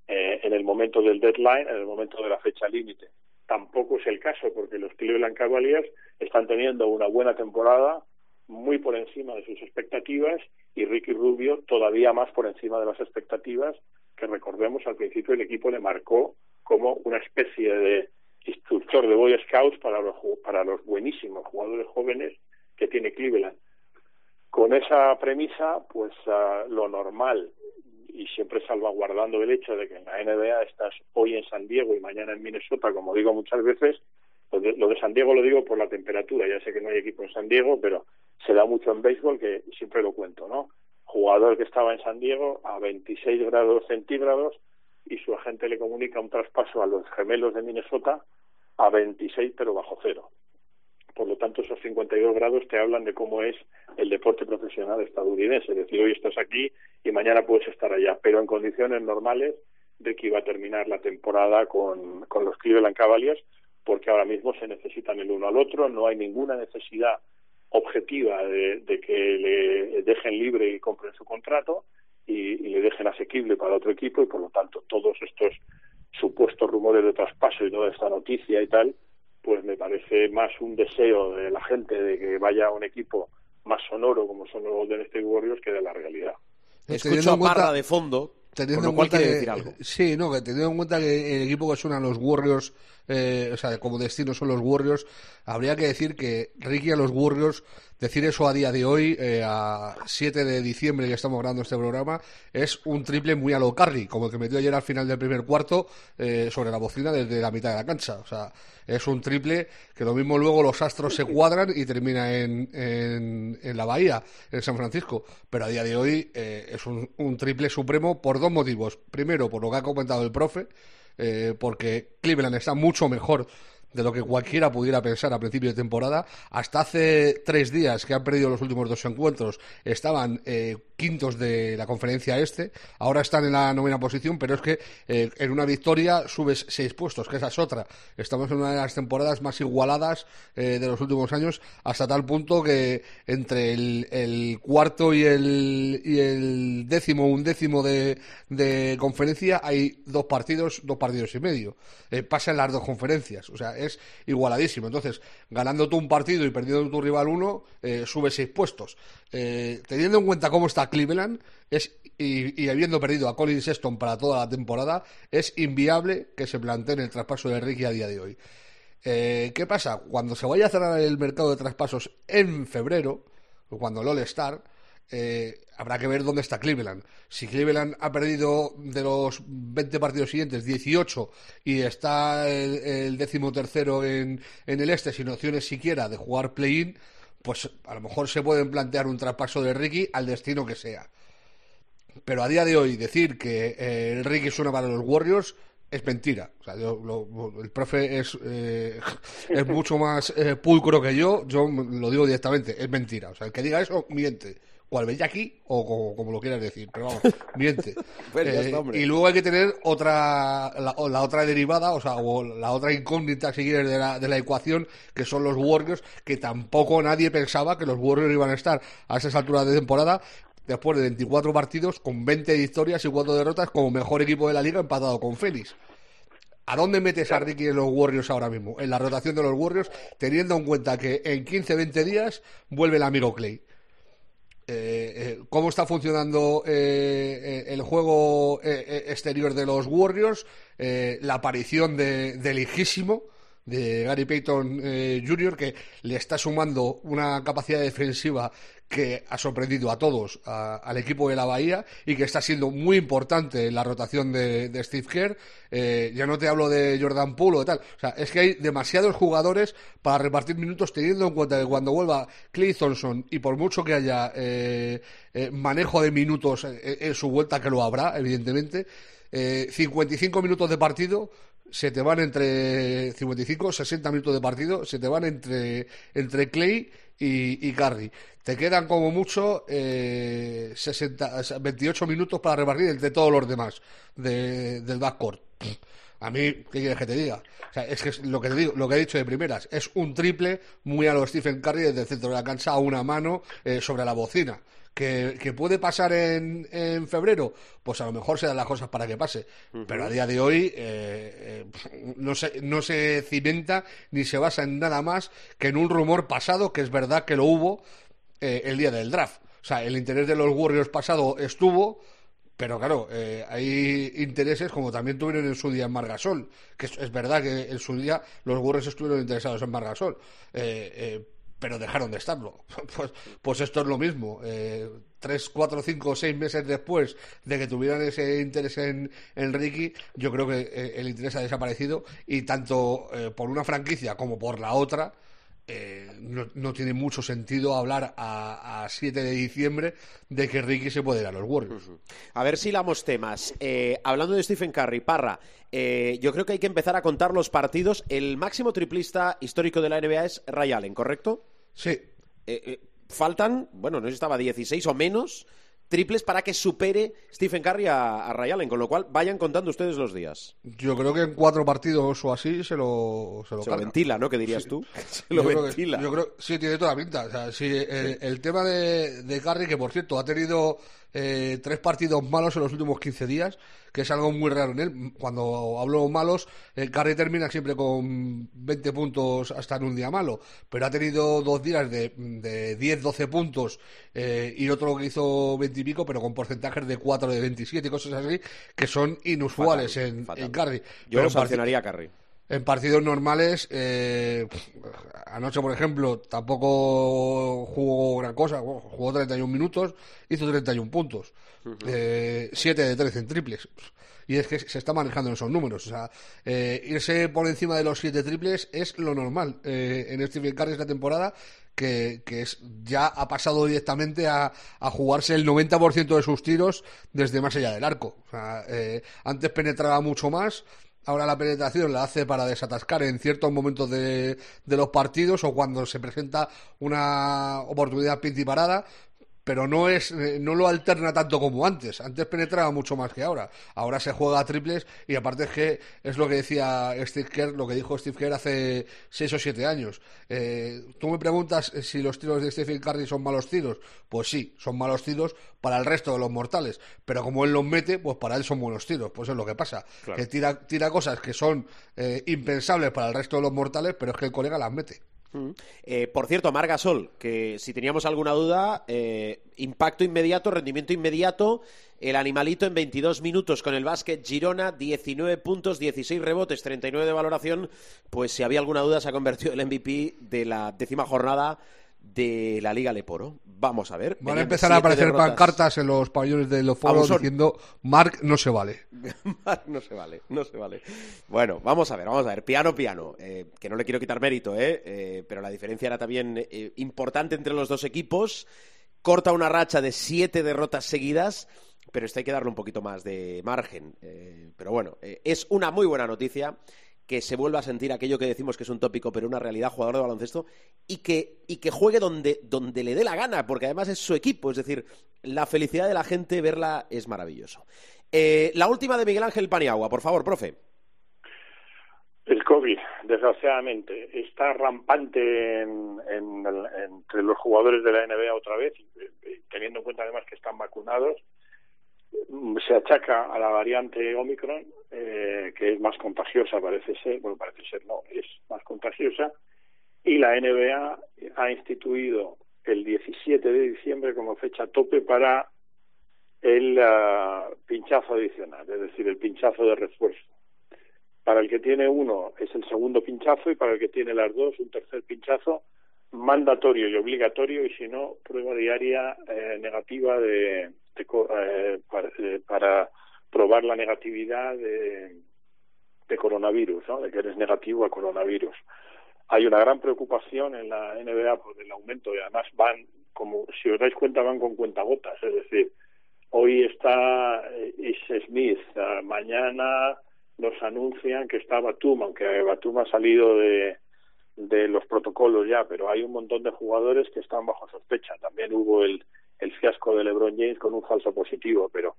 Eh, en el momento del deadline, en el momento de la fecha límite. Tampoco es el caso porque los Cleveland Cavaliers están teniendo una buena temporada, muy por encima de sus expectativas y Ricky Rubio todavía más por encima de las expectativas que recordemos al principio el equipo le marcó como una especie de instructor de Boy Scouts para los, para los buenísimos jugadores jóvenes que tiene Cleveland. Con esa premisa, pues uh, lo normal y siempre salvaguardando el hecho de que en la NBA estás hoy en San Diego y mañana en Minnesota, como digo muchas veces, lo de, San Diego lo digo por la temperatura, ya sé que no hay equipo en San Diego, pero se da mucho en béisbol que siempre lo cuento, ¿no? Jugador que estaba en San Diego a 26 grados centígrados y su agente le comunica un traspaso a los gemelos de Minnesota a 26 pero bajo cero. Por lo tanto, esos 52 grados te hablan de cómo es el deporte profesional estadounidense. Es decir, hoy estás aquí y mañana puedes estar allá. Pero en condiciones normales que iba a terminar la temporada con, con los Cleveland Cavaliers, porque ahora mismo se necesitan el uno al otro. No hay ninguna necesidad objetiva de, de que le dejen libre y compren su contrato y, y le dejen asequible para otro equipo y por lo tanto todos estos supuestos rumores de traspaso y toda esta noticia y tal pues me parece más un deseo de la gente de que vaya a un equipo más sonoro como son los Golden State Warriors que de la realidad. Escucho a Parra de fondo, teniendo con lo cual en cuenta quiere que, decir algo. sí no que teniendo en cuenta que el equipo que suenan los Warriors eh, o sea como destino son los Warriors habría que decir que Ricky a los Warriors decir eso a día de hoy eh, a 7 de diciembre que estamos grabando este programa es un triple muy a lo Curry como el que metió ayer al final del primer cuarto eh, sobre la bocina desde la mitad de la cancha. O sea es un triple que lo mismo luego los astros se cuadran y termina en, en, la bahía en San Francisco. Pero a día de hoy eh, es un, un triple supremo por dos motivos. Primero por lo que ha comentado el profe eh, porque Cleveland está mucho mejor de lo que cualquiera pudiera pensar a principio de temporada. Hasta hace tres días que han perdido los últimos dos encuentros, estaban eh, quintos de la conferencia este, ahora están en la novena posición, pero es que eh, en una victoria subes seis puestos, que esa es otra. Estamos en una de las temporadas más igualadas eh, de los últimos años, hasta tal punto que entre el, cuarto y el, y el décimo, un décimo de, de conferencia, hay dos partidos, dos partidos y medio. Eh, pasan las dos conferencias, o sea, es igualadísimo. Entonces, ganando tú un partido y perdiendo tu rival uno, eh, sube seis puestos. Eh, teniendo en cuenta cómo está Cleveland es, y, habiendo perdido a Colin Sexton para toda la temporada, es inviable que se plantee el traspaso de Ricky a día de hoy. Eh, ¿Qué pasa? Cuando se vaya a cerrar el mercado de traspasos en febrero, cuando el All-Star, eh, habrá que ver dónde está Cleveland. Si Cleveland ha perdido de los 20 partidos siguientes 18 y está el, el décimo tercero en, en el este sin opciones siquiera de jugar play-in, pues a lo mejor se pueden plantear un traspaso de Ricky al destino que sea. Pero a día de hoy decir que eh, el Ricky suena para los Warriors es mentira. O sea, yo, lo, el profe es, eh, es mucho más eh, pulcro que yo. Yo lo digo directamente, es mentira. O sea, el que diga eso miente. Cual veía aquí o como, como, lo quieras decir, pero vamos, miente. eh, está, y luego hay que tener otra, la, la, otra derivada, o sea, o la otra incógnita, si quieres, de la, de la ecuación, que son los Warriors, que tampoco nadie pensaba que los Warriors iban a estar a esas alturas de temporada después de 24 partidos con 20 victorias y 4 derrotas como mejor equipo de la liga empatado con Phoenix. ¿A dónde metes a Ricky en los Warriors ahora mismo? En la rotación de los Warriors, teniendo en cuenta que en 15-20 días vuelve el amigo Clay. Eh, eh, cómo está funcionando eh, el juego eh, exterior de los Warriors, eh, la aparición de, de Lijísimo, de Gary Payton eh, Jr., que le está sumando una capacidad defensiva que ha sorprendido a todos, a, al equipo de la Bahía, y que está siendo muy importante en la rotación de, de Steve Kerr. Eh, ya no te hablo de Jordan Poole o tal. O sea, es que hay demasiados jugadores para repartir minutos, teniendo en cuenta que cuando vuelva Clay Thompson, y por mucho que haya eh, eh, manejo de minutos en, en, su vuelta, que lo habrá, evidentemente, eh, 55 minutos de partido se te van entre 55 60 minutos de partido se te van entre entre Clay y, y te quedan como mucho eh, 60, 28 minutos para repartir entre todos los demás de, del backcourt A mí, ¿qué quieres que te diga? O sea, es que es lo que te digo, lo que he dicho de primeras, es un triple muy a los Stephen Curry desde el centro de la cancha a una mano eh, sobre la bocina. ¿Que, que puede pasar en, en, febrero? Pues a lo mejor se dan las cosas para que pase. Pero a día de hoy eh, eh, no, se, no se cimenta ni se basa en nada más que en un rumor pasado, que es verdad que lo hubo eh, el día del draft. O sea, el interés de los Warriors pasado estuvo, pero claro, eh, hay intereses como también tuvieron en su día en Margasol, que es, es, verdad que en su día los Warriors estuvieron interesados en Margasol, eh, eh, pero dejaron de estarlo. Pues, pues esto es lo mismo. Eh, tres, cuatro, cinco, seis meses después de que tuvieran ese interés en, en Ricky, yo creo que eh, el interés ha desaparecido y tanto eh, por una franquicia como por la otra, eh, no, no, tiene mucho sentido hablar a, a, 7 de diciembre de que Ricky se puede ir a los Warriors. Uh -huh. A ver si lamos temas. Eh, hablando de Stephen Curry, Parra, eh, yo creo que hay que empezar a contar los partidos. El máximo triplista histórico de la NBA es Ray Allen, ¿correcto? Sí. Eh, faltan, bueno, no sé si estaba 16 o menos triples para que supere Stephen Curry a, a, Ray Allen, con lo cual vayan contando ustedes los días. Yo creo que en cuatro partidos o así se lo Se lo, se lo ventila, ¿no? ¿Qué dirías sí. tú? Se lo yo ventila. Creo que, yo creo sí, tiene toda la pinta. O sea, sí, el, el, tema de, de Curry, que por cierto ha tenido eh, tres partidos malos en los últimos 15 días, que es algo muy raro en él. Cuando hablo malos, eh, Curry termina siempre con 20 puntos hasta en un día malo, pero ha tenido dos días de, de 10, 12 puntos eh, y otro que hizo 20 y pico, pero con porcentajes de 4, de 27 y cosas así, que son inusuales fatal, en, fatal. en Curry. Yo pero sancionaría a Curry. En partidos normales, eh, anoche, por ejemplo, tampoco jugó gran cosa, jugó 31 minutos, hizo 31 puntos, uh -huh. eh, 7 de 13 en triples. Y es que se está manejando en esos números. O sea, eh, irse por encima de los 7 triples es lo normal eh, en Stephen Curry esta temporada, que, que es, ya ha pasado directamente a, a jugarse el 90% de sus tiros desde más allá del arco. O sea, eh, antes penetraba mucho más, ahora la penetración la hace para desatascar en ciertos momentos de, de los partidos o cuando se presenta una oportunidad pinti parada pero no es no lo alterna tanto como antes. Antes penetraba mucho más que ahora. Ahora se juega a triples y aparte es que es lo que decía Steve Kerr, lo que dijo Steve Kerr hace seis o siete años. Eh, tú me preguntas si los tiros de Stephen Curry son malos tiros. Pues sí, son malos tiros para el resto de los mortales. Pero como él los mete, pues para él son buenos tiros. Pues es lo que pasa. Claro. Que tira, tira cosas que son eh, impensables para el resto de los mortales, pero es que el colega las mete. Eh, por cierto, Margasol, que si teníamos alguna duda, eh, impacto inmediato, rendimiento inmediato, el animalito en 22 minutos con el básquet Girona, 19 puntos, 16 rebotes, 39 de valoración, pues si había alguna duda se ha convertido el MVP de la décima jornada de la Liga Leporo. Vamos a ver. Van a empezar a aparecer derrotas. pancartas en los pabellones de los foros diciendo Mark no se vale. Mark no se vale, no se vale. Bueno, vamos a ver, vamos a ver. Piano, piano. Eh, que no le quiero quitar mérito, ¿eh? eh pero la diferencia era también eh, importante entre los dos equipos. Corta una racha de siete derrotas seguidas pero esto hay que darle un poquito más de margen. Eh, pero bueno, eh, es una muy buena noticia que se vuelva a sentir aquello que decimos que es un tópico, pero una realidad, jugador de baloncesto, y que, y que juegue donde, donde le dé la gana, porque además es su equipo, es decir, la felicidad de la gente, verla es maravilloso. Eh, la última de Miguel Ángel Paniagua, por favor, profe. El COVID, desgraciadamente, está rampante en, en, en, entre los jugadores de la NBA otra vez, teniendo en cuenta además que están vacunados se achaca a la variante Omicron, eh, que es más contagiosa, parece ser, bueno, parece ser no, es más contagiosa, y la NBA ha instituido el 17 de diciembre como fecha tope para el uh, pinchazo adicional, es decir, el pinchazo de refuerzo. Para el que tiene uno es el segundo pinchazo y para el que tiene las dos un tercer pinchazo mandatorio y obligatorio y si no prueba diaria eh, negativa de, de, eh, para, eh, para, probar la negatividad de, coronavirus, ¿no? de que eres negativo a coronavirus. Hay una gran preocupación en la NBA por el aumento y además van, como si os dais cuenta, van con cuentagotas. Es decir, hoy está Is Smith, mañana nos anuncian que está Batum, aunque Batum ha salido de, de los protocolos ya, pero hay un montón de jugadores que están bajo sospecha. También hubo el, el fiasco de LeBron James con un falso positivo, pero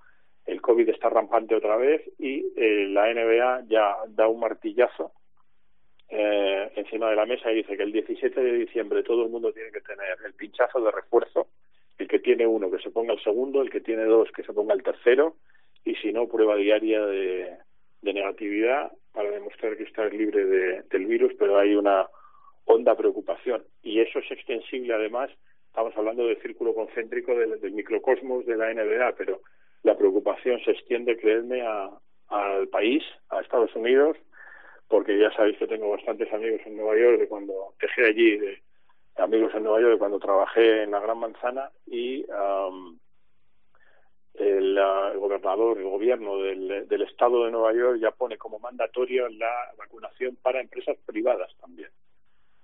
el COVID está rampante otra vez y eh, la NBA ya da un martillazo eh, encima de la mesa y dice que el 17 de diciembre todo el mundo tiene que tener el pinchazo de refuerzo, el que tiene uno que se ponga el segundo, el que tiene dos que se ponga el tercero y si no prueba diaria de, negatividad para demostrar que está libre de, del virus, pero hay una honda preocupación. Y eso es extensible además, estamos hablando del círculo concéntrico del microcosmos de la NBA, pero la preocupación se extiende, creedme, al país, a Estados Unidos, porque ya sabéis que tengo bastantes amigos en Nueva York de cuando dejé allí, de, amigos en Nueva York de cuando trabajé en la Gran Manzana y el, gobernador, el gobierno del, estado de Nueva York ya pone como mandatorio la vacunación para empresas privadas también.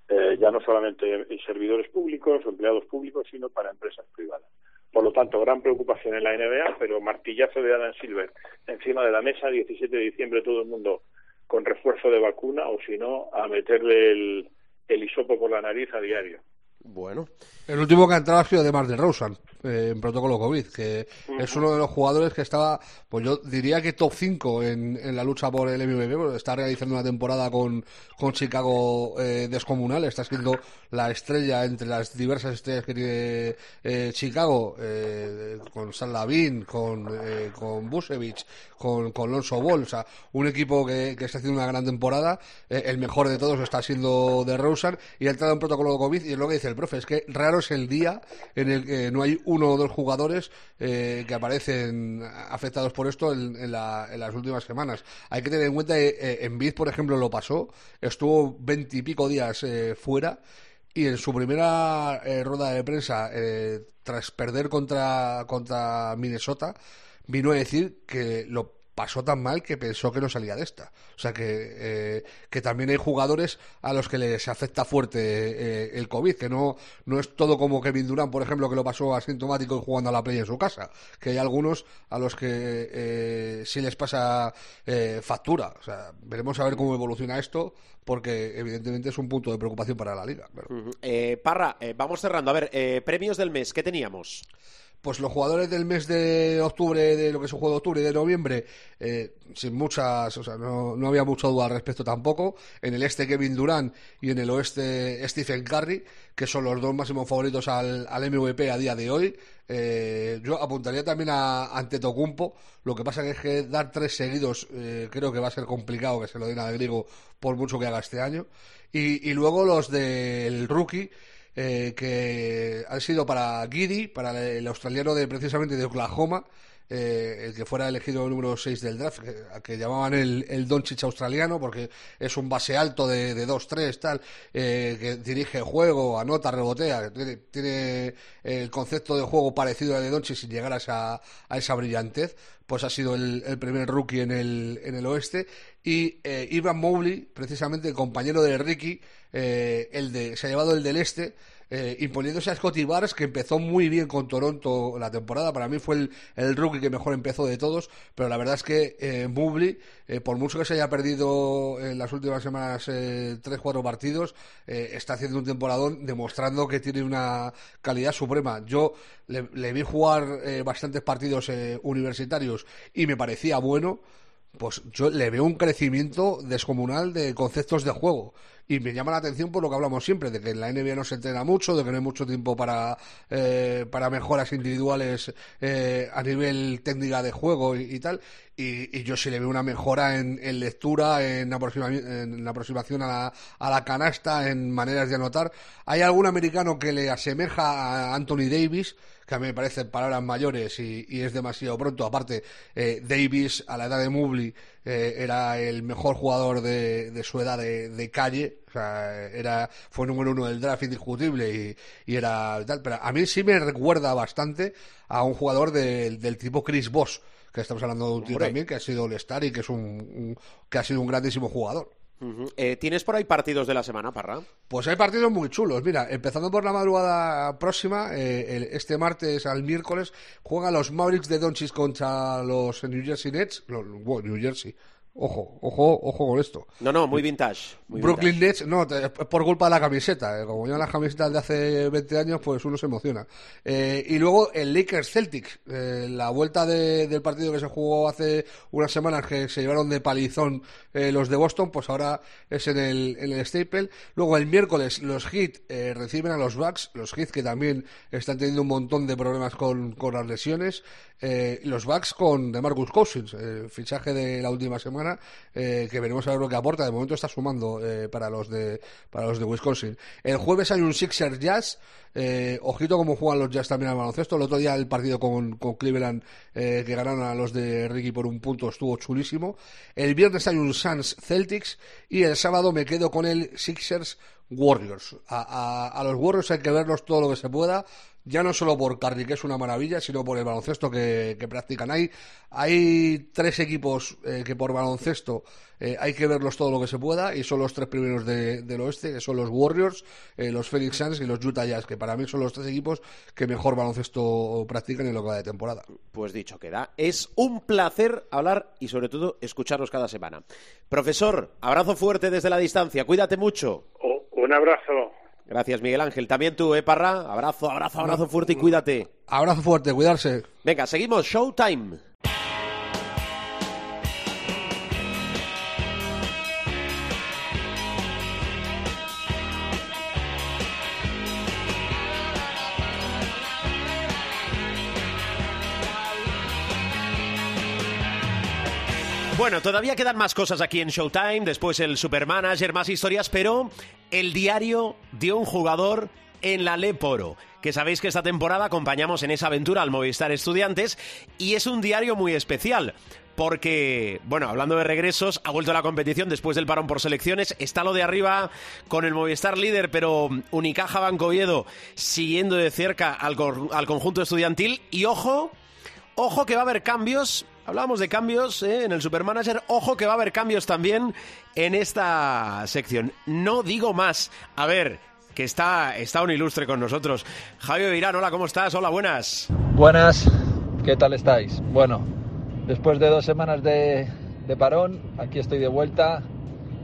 Eh, ya no solamente servidores públicos empleados públicos, sino para empresas privadas. Por lo tanto, gran preocupación en la NBA, pero martillazo de Adam Silver encima de la mesa, 17 de diciembre todo el mundo con refuerzo de vacuna o si no, a meterle el, el hisopo por la nariz a diario. Bueno. El último que ha entrado ha sido de Mar de Rosen, eh, en protocolo COVID, que es uno de los jugadores que estaba, pues yo diría que top 5 en, en la lucha por el MVP, está realizando una temporada con, con Chicago eh, descomunal, está siendo la estrella entre las diversas estrellas que tiene eh, Chicago, eh, con San Lavin, con, con Busevich, con, con Lonzo Ball, o sea, un equipo que, que está haciendo una gran temporada, el mejor de todos está siendo de Rosen, y ha entrado en protocolo COVID, y es lo que dice el profe, es que raro es el día en el que no hay uno o dos jugadores eh, que aparecen afectados por esto en, en, la, en, las últimas semanas. Hay que tener en cuenta que eh, en Biz, por ejemplo, lo pasó, estuvo veintipico días eh, fuera y en su primera eh, rueda de prensa, eh, tras perder contra, contra Minnesota, vino a decir que lo pasó tan mal que pensó que no salía de esta. O sea que, eh, que también hay jugadores a los que les afecta fuerte eh, el COVID, que no, no es todo como Kevin Durant, por ejemplo, que lo pasó asintomático y jugando a la play en su casa, que hay algunos a los que eh, sí les pasa eh, factura. O sea, veremos a ver cómo evoluciona esto, porque evidentemente es un punto de preocupación para la liga. Uh -huh. Parra, vamos cerrando. A ver, premios del mes, ¿qué teníamos? Pues los jugadores del mes de octubre, de lo que es un juego de octubre y de noviembre, eh, sin muchas, o sea, no, no, había mucha duda al respecto tampoco. En el este Kevin Durant y en el oeste Stephen Curry, que son los dos máximos favoritos al, al MVP a día de hoy. Eh, yo apuntaría también a Antetokounmpo, lo que pasa que es que dar tres seguidos eh, creo que va a ser complicado que se lo den a griego por mucho que haga este año. Y, y luego los del rookie, eh, que han sido para Giddy, para el australiano de precisamente de Oklahoma, eh, el que fuera elegido el número 6 del draft, que, llamaban el, el Doncic australiano, porque es un base alto de, de 2-3, tal, eh, que dirige juego, anota, rebotea, tiene, tiene, el concepto de juego parecido al de Doncic sin llegar a esa, a esa brillantez, pues ha sido el, primer rookie en el, en el oeste, y eh, Ivan Mowley, precisamente el compañero de Ricky, eh, el de, se ha llevado el del este, eh, imponiéndose a Scotty Barnes, que empezó muy bien con Toronto la temporada. Para mí fue el, el rookie que mejor empezó de todos, pero la verdad es que eh, eh, por mucho que se haya perdido en las últimas semanas eh, tres, cuatro partidos, eh, está haciendo un temporadón demostrando que tiene una calidad suprema. Yo le, le vi jugar bastantes partidos universitarios y me parecía bueno pues yo le veo un crecimiento descomunal de conceptos de juego. Y me llama la atención por lo que hablamos siempre, de que en la NBA no se entrena mucho, de que no hay mucho tiempo para, eh, para mejoras individuales eh, a nivel técnica de juego y, tal. Y, y, yo sí le veo una mejora en, lectura, en, aproxima, en aproximación a la, canasta, en maneras de anotar. Hay algún americano que le asemeja a Anthony Davis, que a mí me parecen palabras mayores y, y es demasiado pronto. Aparte, eh, Davis, a la edad de Mobley, eh, era el mejor jugador de, de su edad de, de, calle, o sea, era, fue número uno del draft indiscutible y, y, era tal, pero a mí sí me recuerda bastante a un jugador de, del tipo Chris Boss, que estamos hablando de un tío también que ha sido All-Star y que es un, un, que ha sido un grandísimo jugador. Uh -huh. eh, ¿Tienes por ahí partidos de la semana, Parra? Pues hay partidos muy chulos. Mira, empezando por la madrugada próxima, eh, el, este martes al miércoles, juegan los Mavericks de Doncic contra los New Jersey Nets. Los, New Jersey. Ojo, ojo, ojo con esto. No, no, muy vintage. Brooklyn. Nets, no, es por culpa de la camiseta. eh, Como ya las camisetas de hace 20 años, pues uno se emociona. Eh, y luego el Lakers Celtics, eh, la vuelta de- del partido que se jugó hace unas semanas, que se llevaron de palizón eh, los de Boston, pues ahora es en el, en el Staple. Luego el miércoles los Heat eh, reciben a los Bucks, los Heat que también están teniendo un montón de problemas con, las lesiones. Eh, los Bucks con DeMarcus Cousins, eh, fichaje de la última semana, que veremos a ver lo que aporta. De momento está sumando eh, para los de para los de Wisconsin. El jueves hay un Sixers Jazz. Eh, ojito cómo juegan los Jazz también al baloncesto. El otro día el partido con, con Cleveland eh, que ganaron a los de Ricky por un punto estuvo chulísimo. El viernes hay un Suns Celtics y el sábado me quedo con el Sixers Warriors. A, los Warriors hay que verlos todo lo que se pueda, ya no solo por Curry, que es una maravilla, sino por el baloncesto que, que practican. Hay, hay tres equipos eh, que por baloncesto eh, hay que verlos todo lo que se pueda, y son los tres primeros de- del oeste, que son los Warriors, eh, los Phoenix Suns y los Utah Jazz, que para mí son los tres equipos que mejor baloncesto practican en lo que va de temporada. Pues dicho queda. Es un placer hablar y sobre todo escucharos cada semana. Profesor, abrazo fuerte desde la distancia. Cuídate mucho. Un abrazo. Gracias, Miguel Ángel. También tú, ¿eh, Parra? Abrazo, abrazo, abrazo fuerte y cuídate. Abrazo fuerte, cuidarse. Venga, seguimos. Showtime. Bueno, todavía quedan más cosas aquí en Showtime, después el Supermanager, más historias, pero el diario de un jugador en la Leporo, que sabéis que esta temporada acompañamos en esa aventura al Movistar Estudiantes y es un diario muy especial. Porque, bueno, hablando de regresos, ha vuelto a la competición después del parón por selecciones. Está lo de arriba con el Movistar líder, pero Unicaja Banco Oviedo siguiendo de cerca al, al conjunto estudiantil. Y ojo, Ojo que va a haber cambios. Hablábamos de cambios ¿eh? en el Supermanager. Ojo que va a haber cambios también en esta sección. No digo más. A ver, que está, está un ilustre con nosotros. Javier Virán, hola, ¿cómo estás? Hola, buenas. Buenas, ¿qué tal estáis? Bueno, después de dos semanas de, parón, aquí estoy de vuelta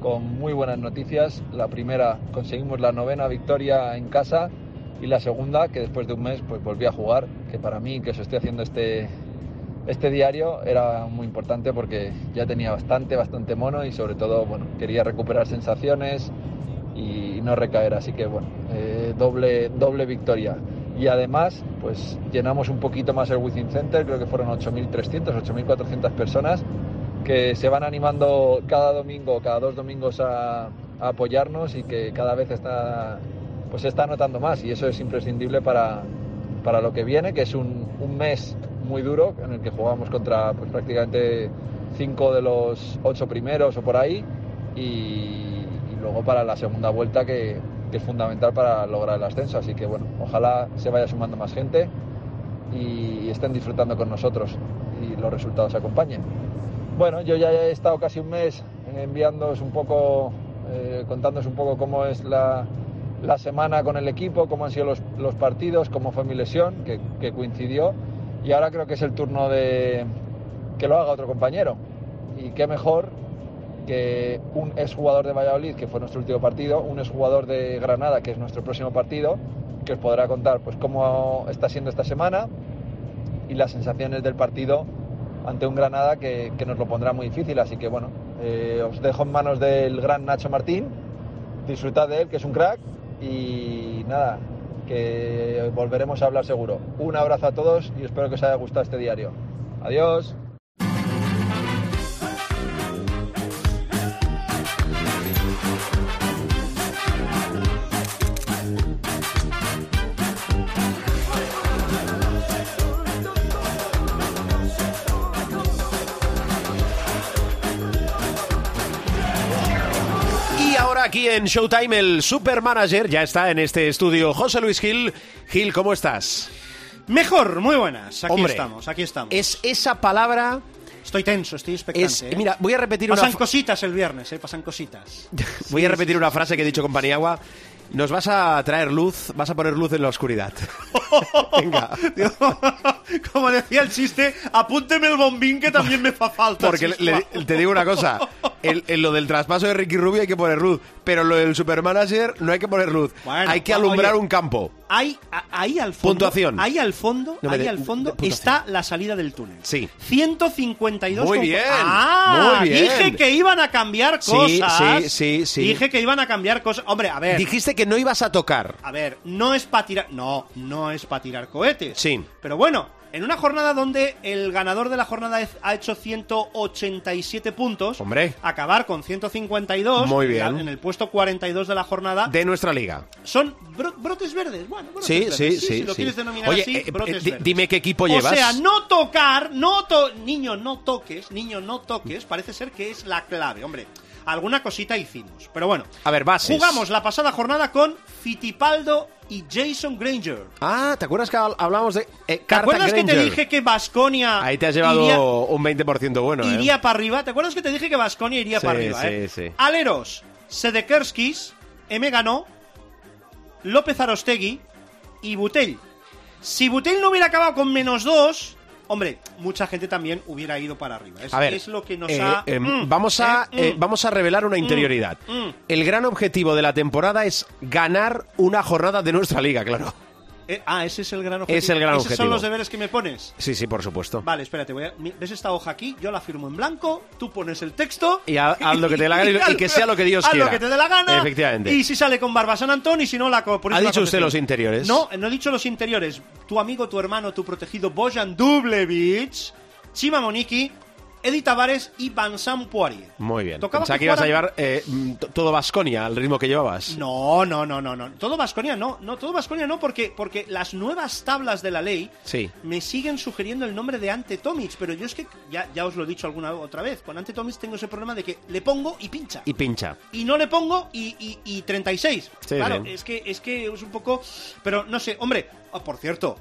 con muy buenas noticias. La primera, conseguimos la novena victoria en casa y la segunda, que después de un mes pues volví a jugar, que para mí, que os estoy haciendo este, este diario, era muy importante porque ya tenía bastante, bastante mono y sobre todo, bueno, quería recuperar sensaciones y no recaer. Así que bueno, eh, doble, doble victoria. Y además, pues llenamos un poquito más el Within Center, creo que fueron 8.300, 8.400 personas que se van animando cada domingo, cada dos domingos a, apoyarnos y que cada vez está, pues se está notando más y eso es imprescindible para, para lo que viene, que es un, un mes muy duro en el que jugamos contra pues, prácticamente cinco de los ocho primeros o por ahí y, y luego para la segunda vuelta que, que es fundamental para lograr el ascenso. Así que bueno, ojalá se vaya sumando más gente y estén disfrutando con nosotros y los resultados acompañen. Bueno, yo ya he estado casi un mes enviándoos un poco, eh, contándoos un poco cómo es la, la semana con el equipo, cómo han sido los, los partidos, cómo fue mi lesión, que, que coincidió. Y ahora creo que es el turno de que lo haga otro compañero. Y qué mejor que un exjugador de Valladolid, que fue nuestro último partido, un exjugador de Granada, que es nuestro próximo partido, que os podrá contar pues cómo está siendo esta semana y las sensaciones del partido ante un Granada que, que nos lo pondrá muy difícil. Así que bueno, eh, os dejo en manos del gran Nacho Martín, disfrutad de él, que es un crack, y nada, que volveremos a hablar seguro. Un abrazo a todos y espero que os haya gustado este diario. Adiós. En Showtime el Supermanager ya está en este estudio. José Luis Gil. Gil, ¿cómo estás? Mejor, muy buenas. Aquí Hombre, estamos, aquí estamos. Es esa palabra... Estoy tenso, estoy expectante. Es, ¿eh? mira, voy a repetir una Pasan fa- cositas el viernes, ¿eh? Pasan cositas. Voy a repetir una frase que he dicho con Paniagua. nos vas a traer luz, vas a poner luz en la oscuridad. Venga. Como decía el chiste, apúnteme el bombín que también me fa falta. Porque le- le- te digo una cosa, el- en lo del traspaso de Ricky Rubio hay que poner luz, pero lo del supermanager no hay que poner luz. Bueno, hay que alumbrar un campo. A- ahí al fondo, Puntuación. ahí al fondo, No ahí de- al fondo de está la salida del túnel. Sí. 152. Muy bien, Ah, muy bien. dije que iban a cambiar Sí, cosas. sí, sí, sí. Dije que iban a cambiar cosas. Hombre, a ver. Dijiste que no ibas a tocar. A ver, no es para tirar. No, no es para tirar cohetes. Sí. Pero bueno, en una jornada donde el ganador de la jornada ha hecho 187 puntos. Hombre. Acabar con 152. Muy en bien. En el puesto 42 de la jornada. De nuestra liga. Son bro- brotes verdes. Bueno, brotes Sí, verdes. sí, si sí. lo sí. quieres denominar Oye, así, eh, brotes eh, verdes. dime qué equipo O llevas. sea, no tocar, no to niño, no toques, niño, no toques, parece ser que es la clave, hombre. Alguna cosita hicimos, pero bueno. A ver, bases. Jugamos la pasada jornada con Fittipaldo y Jason Granger. Ah, ¿te acuerdas que hab- hablábamos de eh, ¿Te acuerdas que te dije que Vasconia Ahí te has llevado iría, un 20% bueno, ¿eh? iría para arriba? ¿Te acuerdas que te dije que Vasconia iría Sí, para arriba? sí, eh? sí. Aleros, Sedekerskis, M. Ganó, López Arostegui y Butell. Si Butell no hubiera acabado con menos dos, hombre, mucha gente también hubiera ido para arriba. Es, A ver, es lo que nos eh, ha... eh, Mm, vamos, a, eh, eh, mm. vamos a revelar una interioridad. mm. El gran objetivo de la temporada es ganar una jornada de nuestra liga, claro. Eh, ah, ese es el gran objetivo. Es el gran ¿Esos son objetivo. los deberes que me pones? Sí, sí, por supuesto. Vale, espérate, voy a- ¿ves esta hoja aquí? Yo la firmo en blanco, tú pones el texto... Y ha- haz lo que te dé la gana y- y haz- que sea lo que Dios haz quiera. lo que te dé la gana. Efectivamente. Y si sale con barba San Antón y si no la... por ¿Ha dicho usted los interiores? No, no he dicho los interiores. Tu amigo, tu hermano, tu protegido Bojan Dublevich, Chima Moniki, Eddie Tavares y Vincent Poirier. Muy bien. Tocaba Pensaba que que ibas a llevar eh, todo Vasconia al ritmo que llevabas. No, no, no, no, no. Todo Vasconia no, no, todo Vasconia no, porque, porque las nuevas tablas de la ley Sí. me siguen sugiriendo el nombre de Ante Tomic, pero yo es que ya, ya os lo he dicho alguna otra vez. Con Ante Tomic tengo ese problema de que le pongo y pincha. Y pincha. Y no le pongo y, y, y 36. Sí, claro, es que es que es un poco. Pero no sé, hombre, oh, por cierto.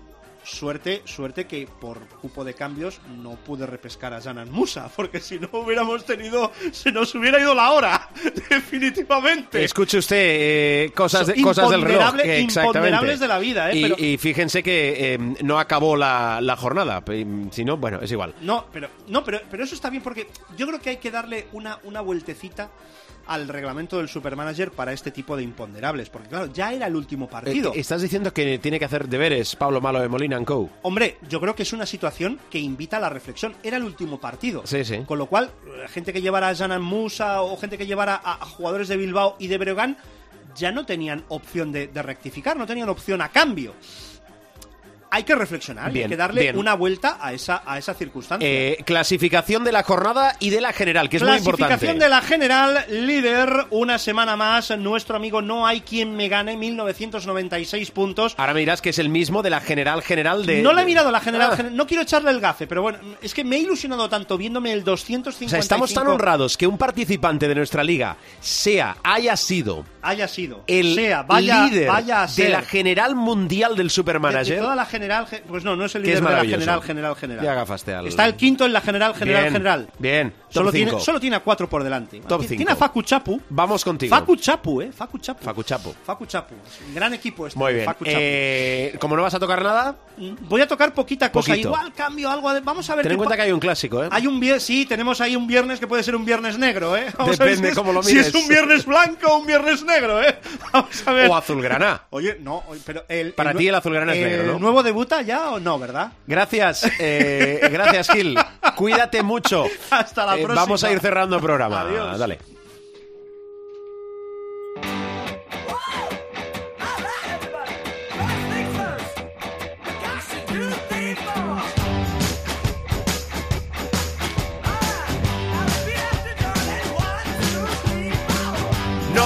Suerte, suerte que por cupo de cambios no pude repescar a Janan Musa, porque si no hubiéramos tenido, se nos hubiera ido la hora, definitivamente. Escuche usted eh, cosas, de- cosas del reloj. imponderables de la vida, ¿eh? Y, Pero- y fíjense que eh, no acabó la, la jornada. Pe- Si no, bueno, es igual. No, pero, no pero, pero eso está bien porque yo creo que hay que darle una, una vueltecita al reglamento del Supermanager para este tipo de imponderables, porque claro, ya era el último partido. Eh, Estás diciendo que tiene que hacer deberes Pablo Malo de Molina Co. Hombre, yo creo que es una situación que invita a la reflexión. Era el último partido. Sí, sí. Con lo cual, eh, gente que llevara a Janan Musa o gente que llevara a, a jugadores de Bilbao y de Breogán ya no tenían opción de, de rectificar, no tenían opción a cambio. Hay que reflexionar, y Bien, hay que darle bien. una vuelta a esa, a esa circunstancia. Eh, clasificación de la jornada y de la general, que es muy importante. Clasificación de la general, líder, una semana más, nuestro amigo No hay quien me gane, 1996 puntos. Ahora me dirás que es el mismo de la general general de... no la he mirado la general, Ah. gen- no quiero echarle el gafe, pero bueno, es que me he ilusionado tanto viéndome el 255. O sea, estamos tan honrados que un participante de nuestra liga sea, haya sido haya sido, el sea, vaya, líder vaya a de ser. la general mundial del De- de Supermanager. toda la general, ge- pues no, no es el es líder de la general, general, general. Ya gafaste al- Está el quinto en la general, general, Bien, general. bien. Top Solo tiene, solo tiene a cuatro por delante. Top Tiene- cinco. Tiene a Facu Chapu. Vamos contigo. Facu Chapu, eh. Facu Chapu. Facu Chapo. Facu Chapu. Gran equipo este. Muy bien. Facu Chapu. Eh, como no vas a tocar nada, Voy a tocar poquita cosa. Poquito. Igual cambio algo. de- Vamos a ver ten en cuenta que hay un clásico, ¿eh? Hay un viernes, sí, tenemos ahí un viernes que puede ser un viernes negro, ¿eh? Vamos a ver Depende si es- cómo lo Si mires. es un viernes blanco o un viernes negro, ¿eh? Vamos a ver. O azulgrana. Oye, no, oye, pero el. Para el ti el azulgrana es negro, ¿no? ¿El nuevo debuta ya o no, verdad? Gracias, eh, gracias Gil. Cuídate mucho. Hasta la Eh, próxima. Vamos a ir cerrando el programa. Adiós. Dale.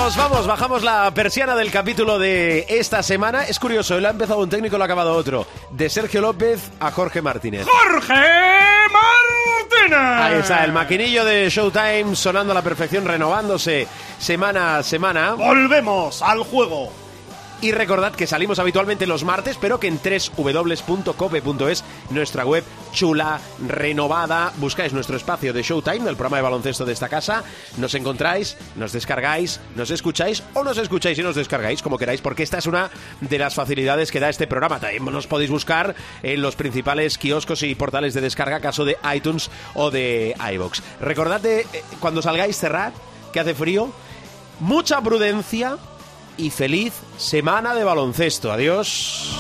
Nos vamos, bajamos la persiana del capítulo de esta semana. Es curioso, él ha empezado un técnico y lo ha acabado otro. De Sergio López a Jorge Martínez. ¡Jorge Martínez! Ahí está, el maquinillo de Showtime sonando a la perfección, renovándose semana a semana. Volvemos al juego. Y recordad que salimos habitualmente los martes, pero que en www.cope.es, nuestra web chula, renovada, buscáis nuestro espacio de Showtime, el programa de baloncesto de esta casa, nos encontráis, nos descargáis, nos escucháis o nos escucháis y nos descargáis, como queráis, porque esta es una de las facilidades que da este programa. También nos podéis buscar en los principales kioscos y portales de descarga, caso de iTunes o de iVoox. Recordad de, eh, cuando salgáis cerrad, que hace frío, mucha prudencia y feliz semana de baloncesto. Adiós.